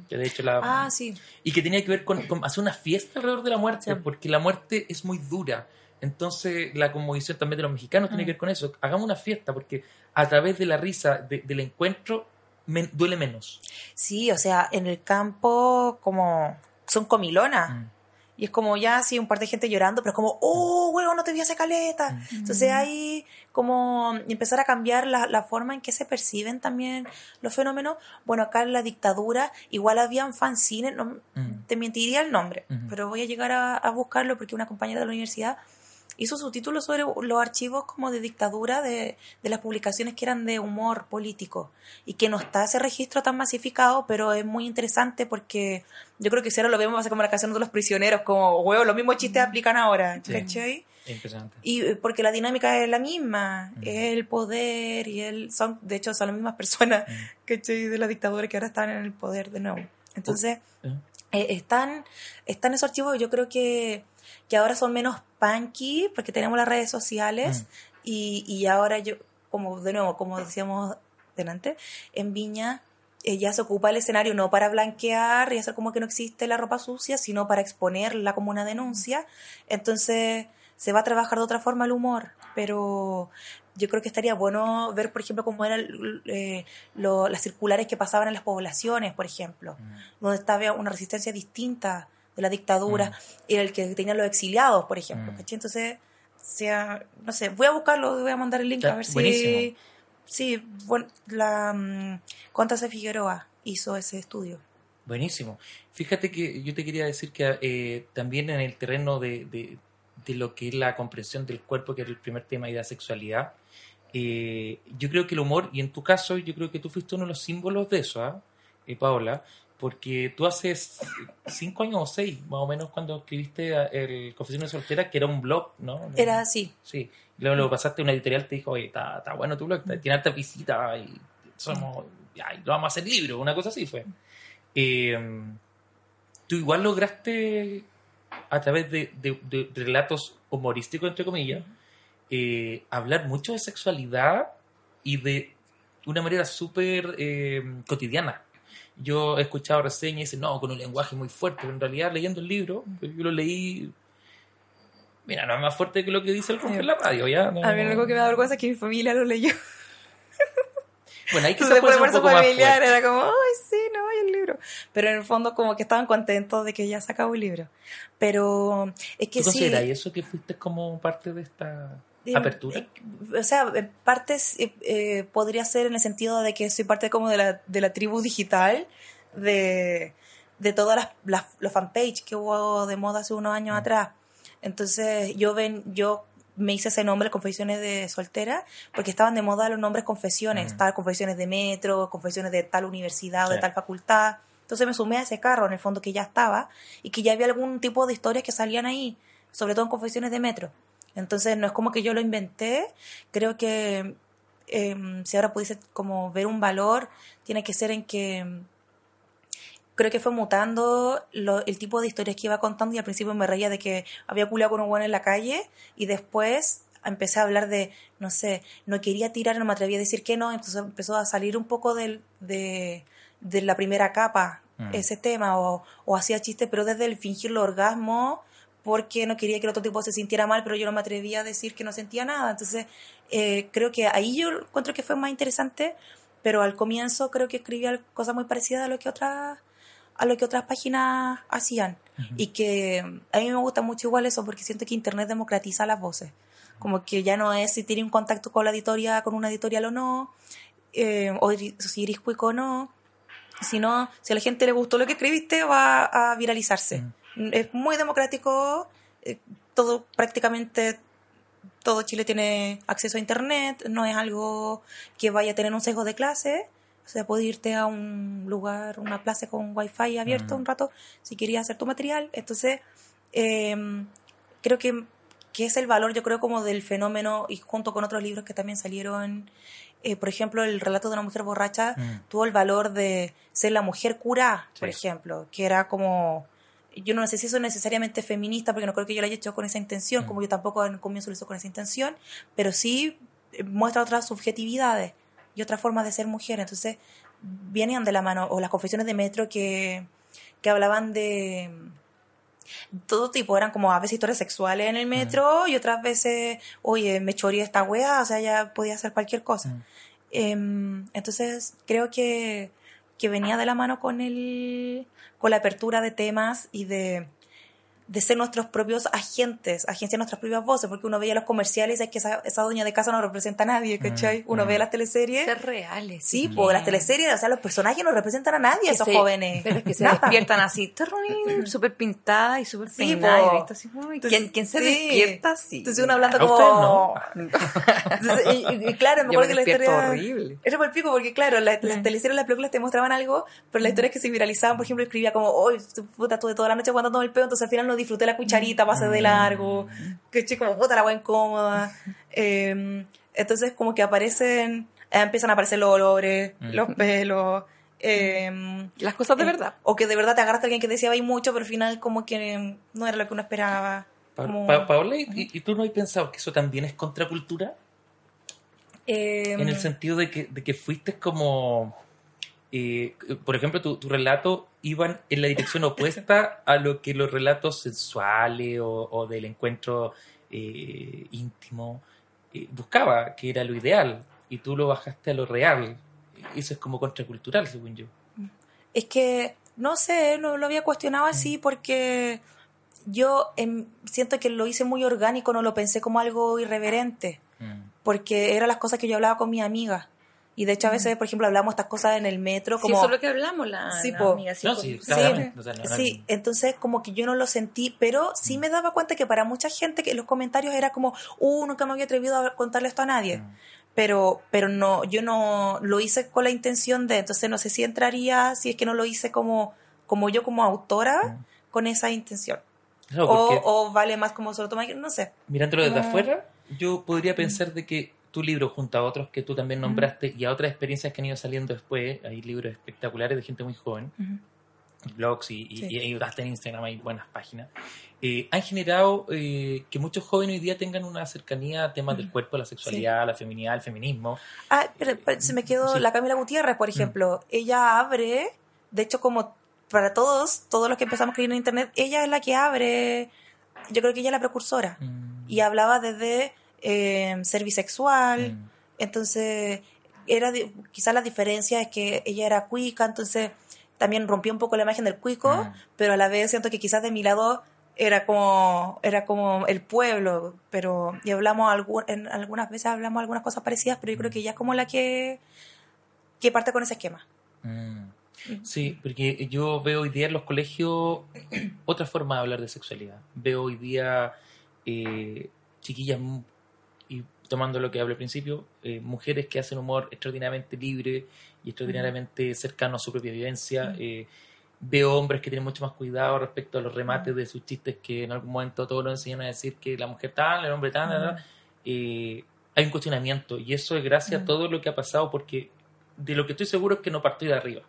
Que de hecho la, Ah, sí. y que tenía que ver con, con hacer una fiesta alrededor de la muerte, porque la muerte es muy dura. Entonces, la conmovisión también de los mexicanos tiene Mm. que ver con eso. Hagamos una fiesta, porque a través de la risa, de- del encuentro, duele menos. Sí, o sea, en el campo como son comilonas. Mm. Y es como ya así un par de gente llorando, pero es como, oh, huevo, no te vi hace caleta. Entonces hay como empezar a cambiar la, la forma en que se perciben también los fenómenos. Bueno, acá en la dictadura igual habían fanzines, no, Mm. te mentiría el nombre, pero voy a llegar a, a buscarlo porque una compañera de la universidad hizo su título sobre los archivos como de dictadura de, de las publicaciones que eran de humor político y que no está ese registro tan masificado, pero es muy interesante porque yo creo que si ahora lo vemos va a ser como la canción de los prisioneros, como, huevo, los mismos chistes aplican ahora, Sí. ¿cachai? Impresionante. Y eh, porque la dinámica es la misma, Mm. es el poder y el son, de hecho, son las mismas personas Mm. ¿cachai? de la dictadura que ahora están en el poder de nuevo. Entonces, ¿Eh? eh, están, están esos archivos, yo creo que, que ahora son menos punky porque tenemos las redes sociales Mm. y, y ahora yo, como de nuevo, como decíamos delante, en Viña eh, ya se ocupa el escenario no para blanquear y hacer como que no existe la ropa sucia, sino para exponerla como una denuncia. Entonces se va a trabajar de otra forma el humor, pero yo creo que estaría bueno ver, por ejemplo, cómo eran eh, lo- las circulares que pasaban en las poblaciones, por ejemplo Mm. donde estaba una resistencia distinta de la dictadura, Mm. era el que tenían los exiliados, por ejemplo. Mm. ¿cachai? Entonces, sea, no sé, voy a buscarlo, voy a mandar el link Ya, a ver si... Sí, bueno, la mm, Constanza Figueroa hizo ese estudio. Buenísimo. Fíjate que yo te quería decir que eh, también en el terreno de, de- de lo que es la comprensión del cuerpo, que era el primer tema y la sexualidad, eh, yo creo que el humor, y en tu caso, yo creo que tú fuiste uno de los símbolos de eso, ¿ah? Eh, Paola, porque tú haces cinco años o seis, más o menos, cuando escribiste el Confesiones Soltera, que era un blog, ¿no? Era así. Sí. Y luego lo pasaste a una editorial, te dijo, oye, está, está bueno tu blog, tiene harta visita y somos, lo vamos a hacer libro, una cosa así fue. Eh, tú igual lograste, a través de, de- de relatos humorísticos, entre comillas, eh, hablar mucho de sexualidad y de una manera súper eh, cotidiana. Yo he escuchado reseñas y dicen, no, con un lenguaje muy fuerte, pero en realidad leyendo el libro, que yo lo leí, mira, no es más fuerte que lo que dice el rompe en la radio, ¿ya? No- A mí lo único que me da vergüenza es que mi familia lo leyó. Bueno, puede por ser un poco más familiar fuerte. era como, ay, sí, no, hay el libro. Pero en el fondo como que estaban contentos de que ya se acabó el libro. Pero es que ¿Tú sí... consideras eso que fuiste como parte de esta apertura? eh, o sea, en partes eh, eh, podría ser en el sentido de que soy parte como de la, de la tribu digital, de, de todas las, las- los fanpage que hubo de moda hace unos años Mm. atrás. Entonces yo ven, yo me hice ese nombre, Confesiones de Soltera, porque estaban de moda los nombres confesiones. Mm. Estaban confesiones de metro, confesiones de tal universidad o de tal facultad. Entonces me sumé a ese carro, en el fondo, que ya estaba, y que ya había algún tipo de historias que salían ahí, sobre todo en confesiones de metro. Entonces no es como que yo lo inventé, creo que em, si ahora pudiese como ver un valor, tiene que ser en que em, creo que fue mutando lo- el tipo de historias que iba contando y al principio me reía de que había culiado con un bueno en la calle y después empecé a hablar de, no sé, no quería tirar, no me atrevía a decir que no, entonces empezó a salir un poco del, de, de la primera capa Mm. ese tema o, o hacía chistes pero desde el fingir el orgasmo porque no quería que el otro tipo se sintiera mal, pero yo no me atrevía a decir que no sentía nada. Entonces, eh, creo que ahí yo encuentro que fue más interesante, pero al comienzo creo que escribía cosas muy parecidas a lo que otras a lo que otras páginas hacían. Y que a mí me gusta mucho igual eso porque siento que Internet democratiza las voces. Como que ya no es si tiene un contacto con la editorial, con una editorial o no, eh, o si eres cuico o no, sino si a la gente le gustó lo que escribiste va a viralizarse. Es muy democrático, eh, todo prácticamente todo Chile tiene acceso a internet, no es algo que vaya a tener un sesgo de clase, o sea, puedes irte a un lugar, una plaza con wifi abierto un rato si querías hacer tu material. Entonces, eh, creo que, que es el valor, yo creo, como del fenómeno, y junto con otros libros que también salieron, eh, por ejemplo, el relato de una mujer borracha Mm. tuvo el valor de ser la mujer cura, por ejemplo, que era como, yo no sé si eso es necesariamente feminista, porque no creo que yo lo haya hecho con esa intención, Mm. como yo tampoco en el comienzo lo hice con esa intención, pero sí eh, muestra otras subjetividades y otras formas de ser mujer, entonces vienen de la mano, o las confesiones de Metro que, que hablaban de todo tipo, eran como a veces historias sexuales en el metro y otras veces, oye, me choreé esta wea, o sea, ya podía hacer cualquier cosa. Mm. Em, entonces, creo que, que venía de la mano con el, con la apertura de temas y de, de ser nuestros propios agentes, agenciar nuestras propias voces, porque uno veía los comerciales y es que esa, esa dueña de casa no representa a nadie, ¿cachai? Uno mm. ve las teleseries. Ser reales. Sí, sí, pues las teleseries, o sea, los personajes no representan a nadie, Que esos se- jóvenes. Pero es que se Nada. despiertan así, súper pintada y súper Sí, peinada. po. y visto así, uy, Entonces, ¿quién, quién se sí. despierta así? Entonces uno hablando como... Entonces, y, y- y claro, me acuerdo que la historia... horrible. Era por el pico, porque claro, la- las Mm. teleseries, las películas te mostraban algo, pero las historias que se viralizaban, por ejemplo, escribía como, hoy puta, estuve toda la noche aguantando el peo, entonces al final no disfruté la cucharita, pasé de largo, que chico, como puta la wea incómoda. Eh, entonces como que aparecen, eh, empiezan a aparecer los olores, Mm. los pelos, eh, Las cosas de eh, verdad. O que de verdad te agarraste a alguien que decía ahí mucho, pero al final como que no era lo que uno esperaba. Pa- Como- Pa- Paola, ¿y, y tú no has pensado que eso también es contracultura? Eh, En el sentido de que, de que fuiste como... eh, por ejemplo, tu, tu relato iban en la dirección opuesta a lo que los relatos sensuales o, o del encuentro eh, íntimo eh, buscaba, que era lo ideal, y tú lo bajaste a lo real. Eso es como contracultural, según yo. Es que, no sé, no lo había cuestionado así porque yo em, siento que lo hice muy orgánico, no lo pensé como algo irreverente, porque eran las cosas que yo hablaba con mi amiga. Y de hecho a veces, por ejemplo, hablamos estas cosas en el metro, Sí, como... eso es lo que hablamos, la, Sí, la amiga. No, po. sí, Sí, claramente. O sea, no- no- Sí, entonces como que yo no lo sentí, pero sí me daba cuenta que para mucha gente que los comentarios era como, uh, nunca me había atrevido a contarle esto a nadie. Mm. Pero, pero no, yo no lo hice con la intención de, entonces no sé si entraría, si es que no lo hice como, como yo como autora, Mm. con esa intención. O, o vale más como solo toma, no sé. mirándolo desde afuera, yo podría pensar de que tu libro, junto a otros que tú también nombraste y a otras experiencias que han ido saliendo después, hay libros espectaculares de gente muy joven, blogs y, y, Sí. y ayudaste en Instagram, hay buenas páginas, eh, han generado eh, que muchos jóvenes hoy día tengan una cercanía a temas del cuerpo, la sexualidad, la feminidad, el feminismo. Ah, pero, pero se me quedó Sí. Mm. la Camila Gutiérrez, por ejemplo. Ella abre, de hecho, como para todos, todos los que empezamos a escribir en internet, ella es la que abre, yo creo que ella es la precursora. Mm, Y hablaba desde eh, ser bisexual, mm, entonces era quizás la diferencia es que ella era cuica, entonces también rompió un poco la imagen del cuico, Mm. pero a la vez siento que quizás de mi lado era como era como el pueblo, pero y hablamos en algunas veces hablamos algunas cosas parecidas, pero yo creo que ella es como la que que parte con ese esquema. mm. Sí, porque yo veo hoy día en los colegios otra forma de hablar de sexualidad. Veo hoy día eh, chiquillas, tomando lo que hablé al principio, eh, mujeres que hacen humor extraordinariamente libre y extraordinariamente cercano a su propia vivencia. Eh, veo hombres que tienen mucho más cuidado respecto a los remates de sus chistes que en algún momento todos nos enseñan a decir que la mujer tal, el hombre tal, tal, tal. Eh, hay un cuestionamiento y eso es gracias a todo lo que ha pasado porque de lo que estoy seguro es que no partió de arriba,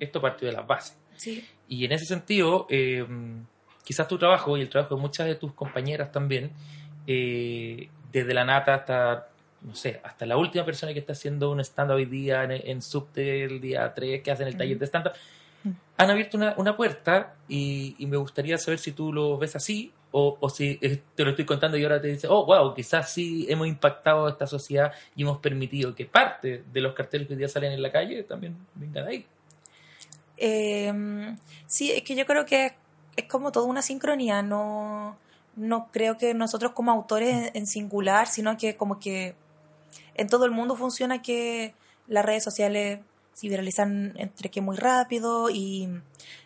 esto partió de las bases. Sí. Y en ese sentido, quizás tu trabajo y el trabajo de muchas de tus compañeras también, eh, desde la nata hasta, no sé, hasta la última persona que está haciendo un stand hoy día en, en Subte el día 3, que hacen el taller de stand-up, han abierto una, una puerta y, y me gustaría saber si tú lo ves así o, o si eh, te lo estoy contando y ahora te dices, oh, wow, quizás sí hemos impactado a esta sociedad y hemos permitido que parte de los carteles que hoy día salen en la calle también vengan ahí. Eh, sí, es que yo creo que es como toda una sincronía, no, no creo que nosotros como autores en singular, sino que como que en todo el mundo funciona que las redes sociales se viralizan entre que muy rápido y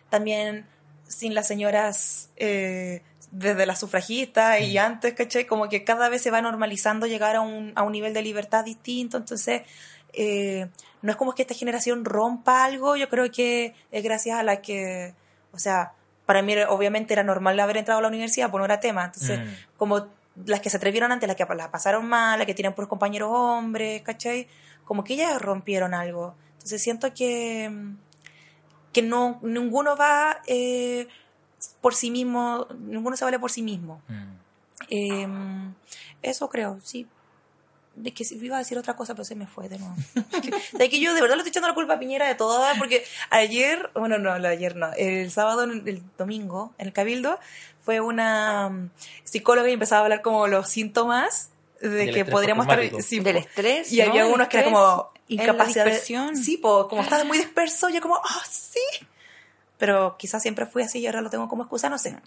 también sin las señoras eh, desde las sufragistas y antes, ¿cachai? Como que cada vez se va normalizando llegar a un, a un nivel de libertad distinto, entonces eh, no es como que esta generación rompa algo, yo creo que es gracias a la que, o sea, para mí obviamente era normal haber entrado a la universidad, pues no era tema, entonces Mm. como las que se atrevieron antes, las que la pasaron mal, las que tienen puros compañeros hombres, ¿cachai? Como que ellas rompieron algo. Entonces siento que, que no, ninguno va eh, por sí mismo, ninguno se vale por sí mismo. Mm. Eh, eso creo, sí. De que iba a decir otra cosa, pero se me fue de nuevo. de que yo de verdad le estoy echando la culpa a Piñera de todo, porque ayer, bueno, no, ayer no, el sábado, el domingo, en el Cabildo, fue una mm, psicóloga y empezaba a hablar como los síntomas de Del que estrés podríamos estar... sí, Del estrés. Y ¿no? había unos que era como incapacidad de... dispersión. Sí, po, como estaba muy disperso, yo como, ah, sí. Pero quizás siempre fui así y ahora lo tengo como excusa, no sé.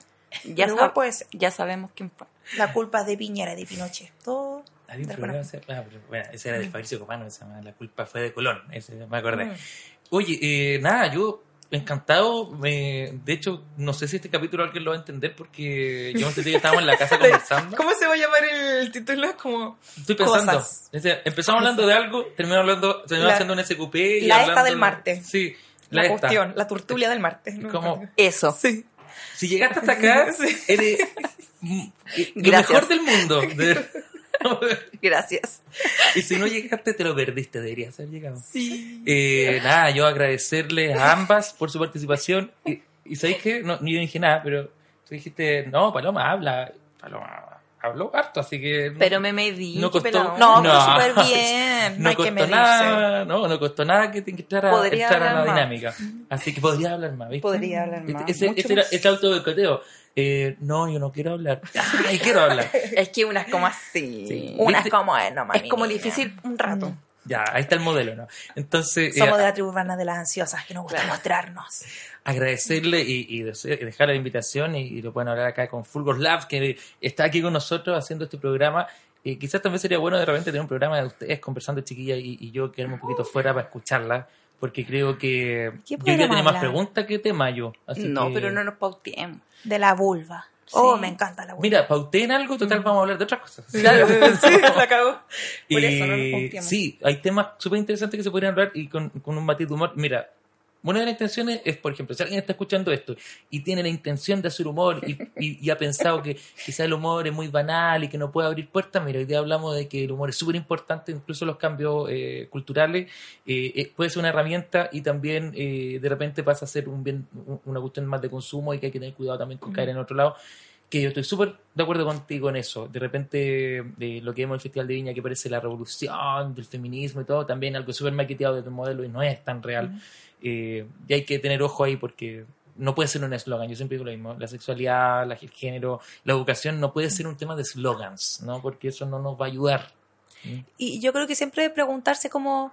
Ya, sab- ya sabemos quién fue. La culpa es de Piñera de Pinochet. Todo. Había un programa, ah, pero bueno, ese era de Fabricio Copano, se llama La culpa fue de Colón, ese me acordé. Mm. Oye, eh, nada, yo encantado, me- de hecho, no sé si este capítulo alguien lo va a entender porque yo no sé si estábamos en la casa conversando. ¿Cómo se va a llamar el título? Es como. Estoy pensando. Cosas. Sea, empezamos hablando de algo, terminamos hablando, terminamos La- haciendo un SQP y la esta hablando- del Marte. Sí, La, la, esta. cuestión, la tertulia del martes. ¿no? Como- Eso. Sí. Si llegaste hasta acá, Sí. eres mm, lo mejor del mundo. De- Gracias. y si no llegaste, te lo perdiste, deberías haber llegado. Sí. Eh, nada, yo agradecerles a ambas por su participación. Y, y ¿sabéis qué? No, ni yo dije nada, pero tú dijiste, no, Paloma habla. Paloma habló harto, así que... Pero me medí. No costó- pelado. No, No. súper bien. No, no hay que costó medirse. nada, no, no costó nada que te entrara, Podría entrar a la más. dinámica. Así que podría hablar más, ¿viste? Podría hablar más. Este- ese, mucho ese era más. ese autoboicoteo. Eh, no, yo no quiero hablar. Ay, quiero hablar. Es que una es como así. Sí. Una ¿Viste? es como, eh, no, Es como difícil un rato. Mm. Ya, ahí está el modelo, ¿no? Entonces, eh, Somos de la tribu urbana de las ansiosas, que nos gusta Claro. mostrarnos. agradecerle y, y dejar la invitación y, y lo pueden hablar acá con Fulgor Labs, que está aquí con nosotros haciendo este programa. Eh, quizás también sería bueno de repente tener un programa de ustedes conversando, chiquilla, y, y yo quedarme un poquito fuera para escucharla, porque creo que ¿Qué yo ya tenía más preguntas que tema yo. Así No, que- pero no nos pauteemos. De la vulva. Oh, me encanta la vulva. Mira, pauté en algo, total, vamos a hablar de otras cosas. Claro, sí, la acabó. Y Por eso no nos pauteamos. sí, hay temas súper interesantes que se podrían hablar y con, con un matiz de humor. Mira, una de las intenciones es, por ejemplo, si alguien está escuchando esto y tiene la intención de hacer humor y, y- y ha pensado que quizá el humor es muy banal y que no puede abrir puertas, mira, hoy día hablamos de que el humor es súper importante, incluso los cambios eh, culturales, eh, eh, puede ser una herramienta y también eh, de repente pasa a ser un bien, un- una cuestión más de consumo y que hay que tener cuidado también con caer en otro lado que yo estoy súper de acuerdo contigo en eso. De repente, de lo que vemos en el Festival de Viña, que parece la revolución del feminismo y todo, también algo súper maqueteado de tu modelo y no es tan real. Eh, y hay que tener ojo ahí porque no puede ser un eslogan. Yo siempre digo lo mismo. La sexualidad, la- el género, la educación no puede ser un tema de slogans, ¿no? Porque eso no nos va a ayudar. Y yo creo que siempre preguntarse como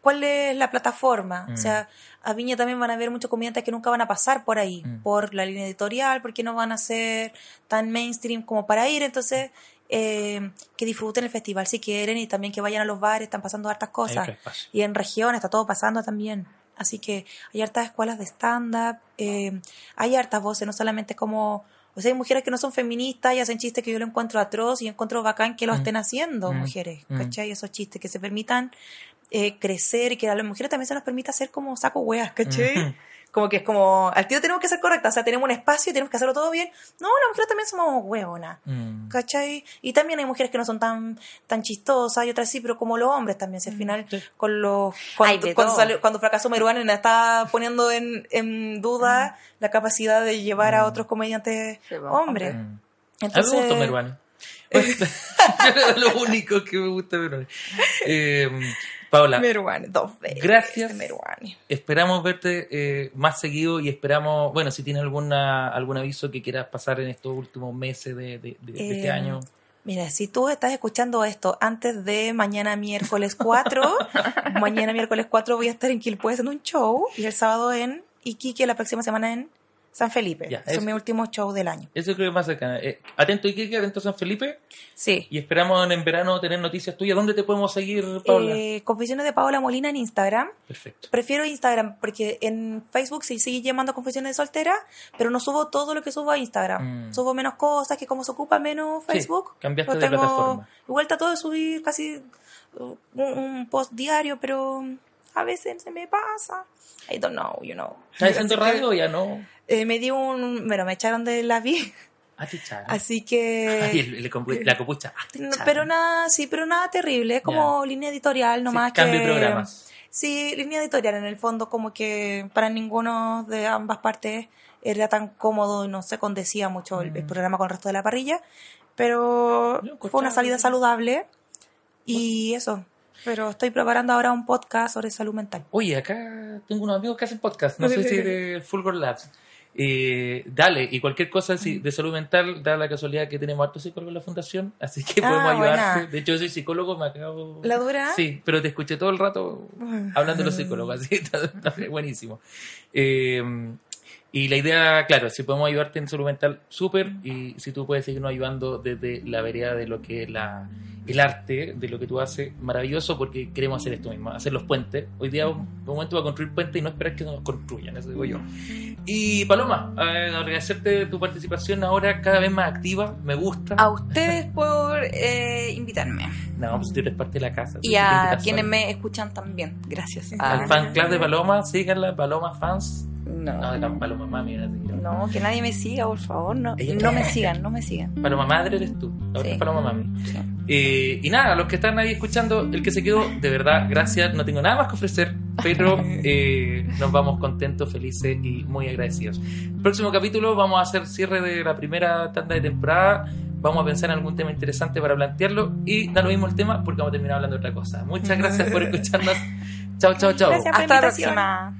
cuál es la plataforma. Mm. O sea, a Viña también van a haber muchos comediantes que nunca van a pasar por ahí, Mm. por la línea editorial, porque no van a ser tan mainstream como para ir. Entonces, eh, que disfruten el festival si quieren y también que vayan a los bares, están pasando hartas cosas. Y en región está todo pasando también. Así que hay hartas escuelas de stand-up, eh, hay hartas voces, no solamente como... O sea, hay mujeres que no son feministas y hacen chistes que yo lo encuentro atroz y encuentro bacán que lo Mm. estén haciendo, Mm. mujeres, Mm. ¿cachai? Esos chistes que se permitan eh, crecer y que a las mujeres también se nos permita hacer como saco weas, ¿cachai? Como que es como, al tiro tenemos que ser correctas, o sea, tenemos un espacio y tenemos que hacerlo todo bien. No, las mujeres también somos hueonas. Mm. ¿Cachai? Y también hay mujeres que no son tan, tan chistosas y otras sí, pero como los hombres también. Si al final, Sí. con los, cuando, de cuando, salió- cuando fracasó está poniendo en, en duda la capacidad de llevar a Mm. otros comediantes Sí, hombres. Mm. A mí Entonces, me gusta Meruane. Era lo único que me gusta Meruane. Eh, Paola, Meruane, dos veces. Gracias. Meruane. esperamos verte eh, más seguido y esperamos, bueno, si tienes alguna algún aviso que quieras pasar en estos últimos meses de, de- de- de este Eh, año. Mira, si tú estás escuchando esto antes de mañana miércoles 4, mañana miércoles 4 voy a estar en Quilpué haciendo un show y el sábado en Iquique, la próxima semana en San Felipe. Ya, es- mis últimos shows del año. Eso creo que es más cercano. Eh, atento Iquique, atento San Felipe Sí. y esperamos en, verano tener noticias tuyas. ¿Dónde te podemos seguir, Paola? Eh, Confesiones de Paola Molina en Instagram. Perfecto. Prefiero Instagram porque en Facebook sí sigue llamando Confesiones de Soltera, pero no subo todo lo que subo a Instagram. Mm. Subo menos cosas, que como se ocupa menos Sí, Facebook. cambiaste pues de plataforma. Igual trato de subir casi un, un post diario, pero a veces se me pasa. I don't know, you know. ¿Estás haciendo radio o ya no? eh, me dio un... Bueno, me echaron de la vi, Ah, así Ay, que... el- el compu- la copucha. Ah, no, pero nada, sí, pero nada terrible. Es como línea editorial Sí, nomás cambio que... de programas. Sí, línea editorial en el fondo como que para ninguno de ambas partes era tan cómodo no se condecía mucho el, el Mm. programa con el resto de la parrilla, pero Yo fue una salida saludable y eso. Pero estoy preparando ahora un podcast sobre salud mental. Oye, acá tengo unos amigos que hacen podcast. No sé si de Fulgor Labs. Eh, dale, y cualquier cosa si de salud mental, da la casualidad que tenemos hartos psicólogos en la fundación, así que Ah, podemos ayudarte. buena. De hecho, yo soy psicólogo, me acabo. ¿La dura? Sí, pero te escuché todo el rato hablando de los psicólogos, así que está, está buenísimo. Eh, Y la idea, claro, si podemos ayudarte en salud mental, súper. Y si tú puedes seguirnos ayudando desde la vereda de lo que es la, el arte, de lo que tú haces, maravilloso, porque queremos hacer esto mismo, hacer los puentes. Hoy día un, momento para construir puentes y no esperar que nos construyan, eso digo yo. Y Paloma, eh, agradecerte tu participación ahora cada vez más activa, me gusta. A ustedes por eh, invitarme. No, pues tú eres parte de la casa. Y a quienes me escuchan también. Gracias. Al fan club de Paloma, síganla, Paloma Fans. No, no, de la Paloma Mami, era así. no, que nadie me siga, por favor. No, no me sigan, no me sigan. Paloma Madre eres tú, ahora Sí. es Paloma Mami. Sí. Eh, y nada, los que están ahí escuchando, el que se quedó, de verdad, gracias. No tengo nada más que ofrecer, pero eh, nos vamos contentos, felices y muy agradecidos. Próximo capítulo vamos a hacer cierre de la primera tanda de temporada. Vamos a pensar en algún tema interesante para plantearlo y da lo mismo el tema porque vamos a terminar hablando de otra cosa. Muchas gracias por escucharnos. Chao, chao, chao. Hasta la próxima.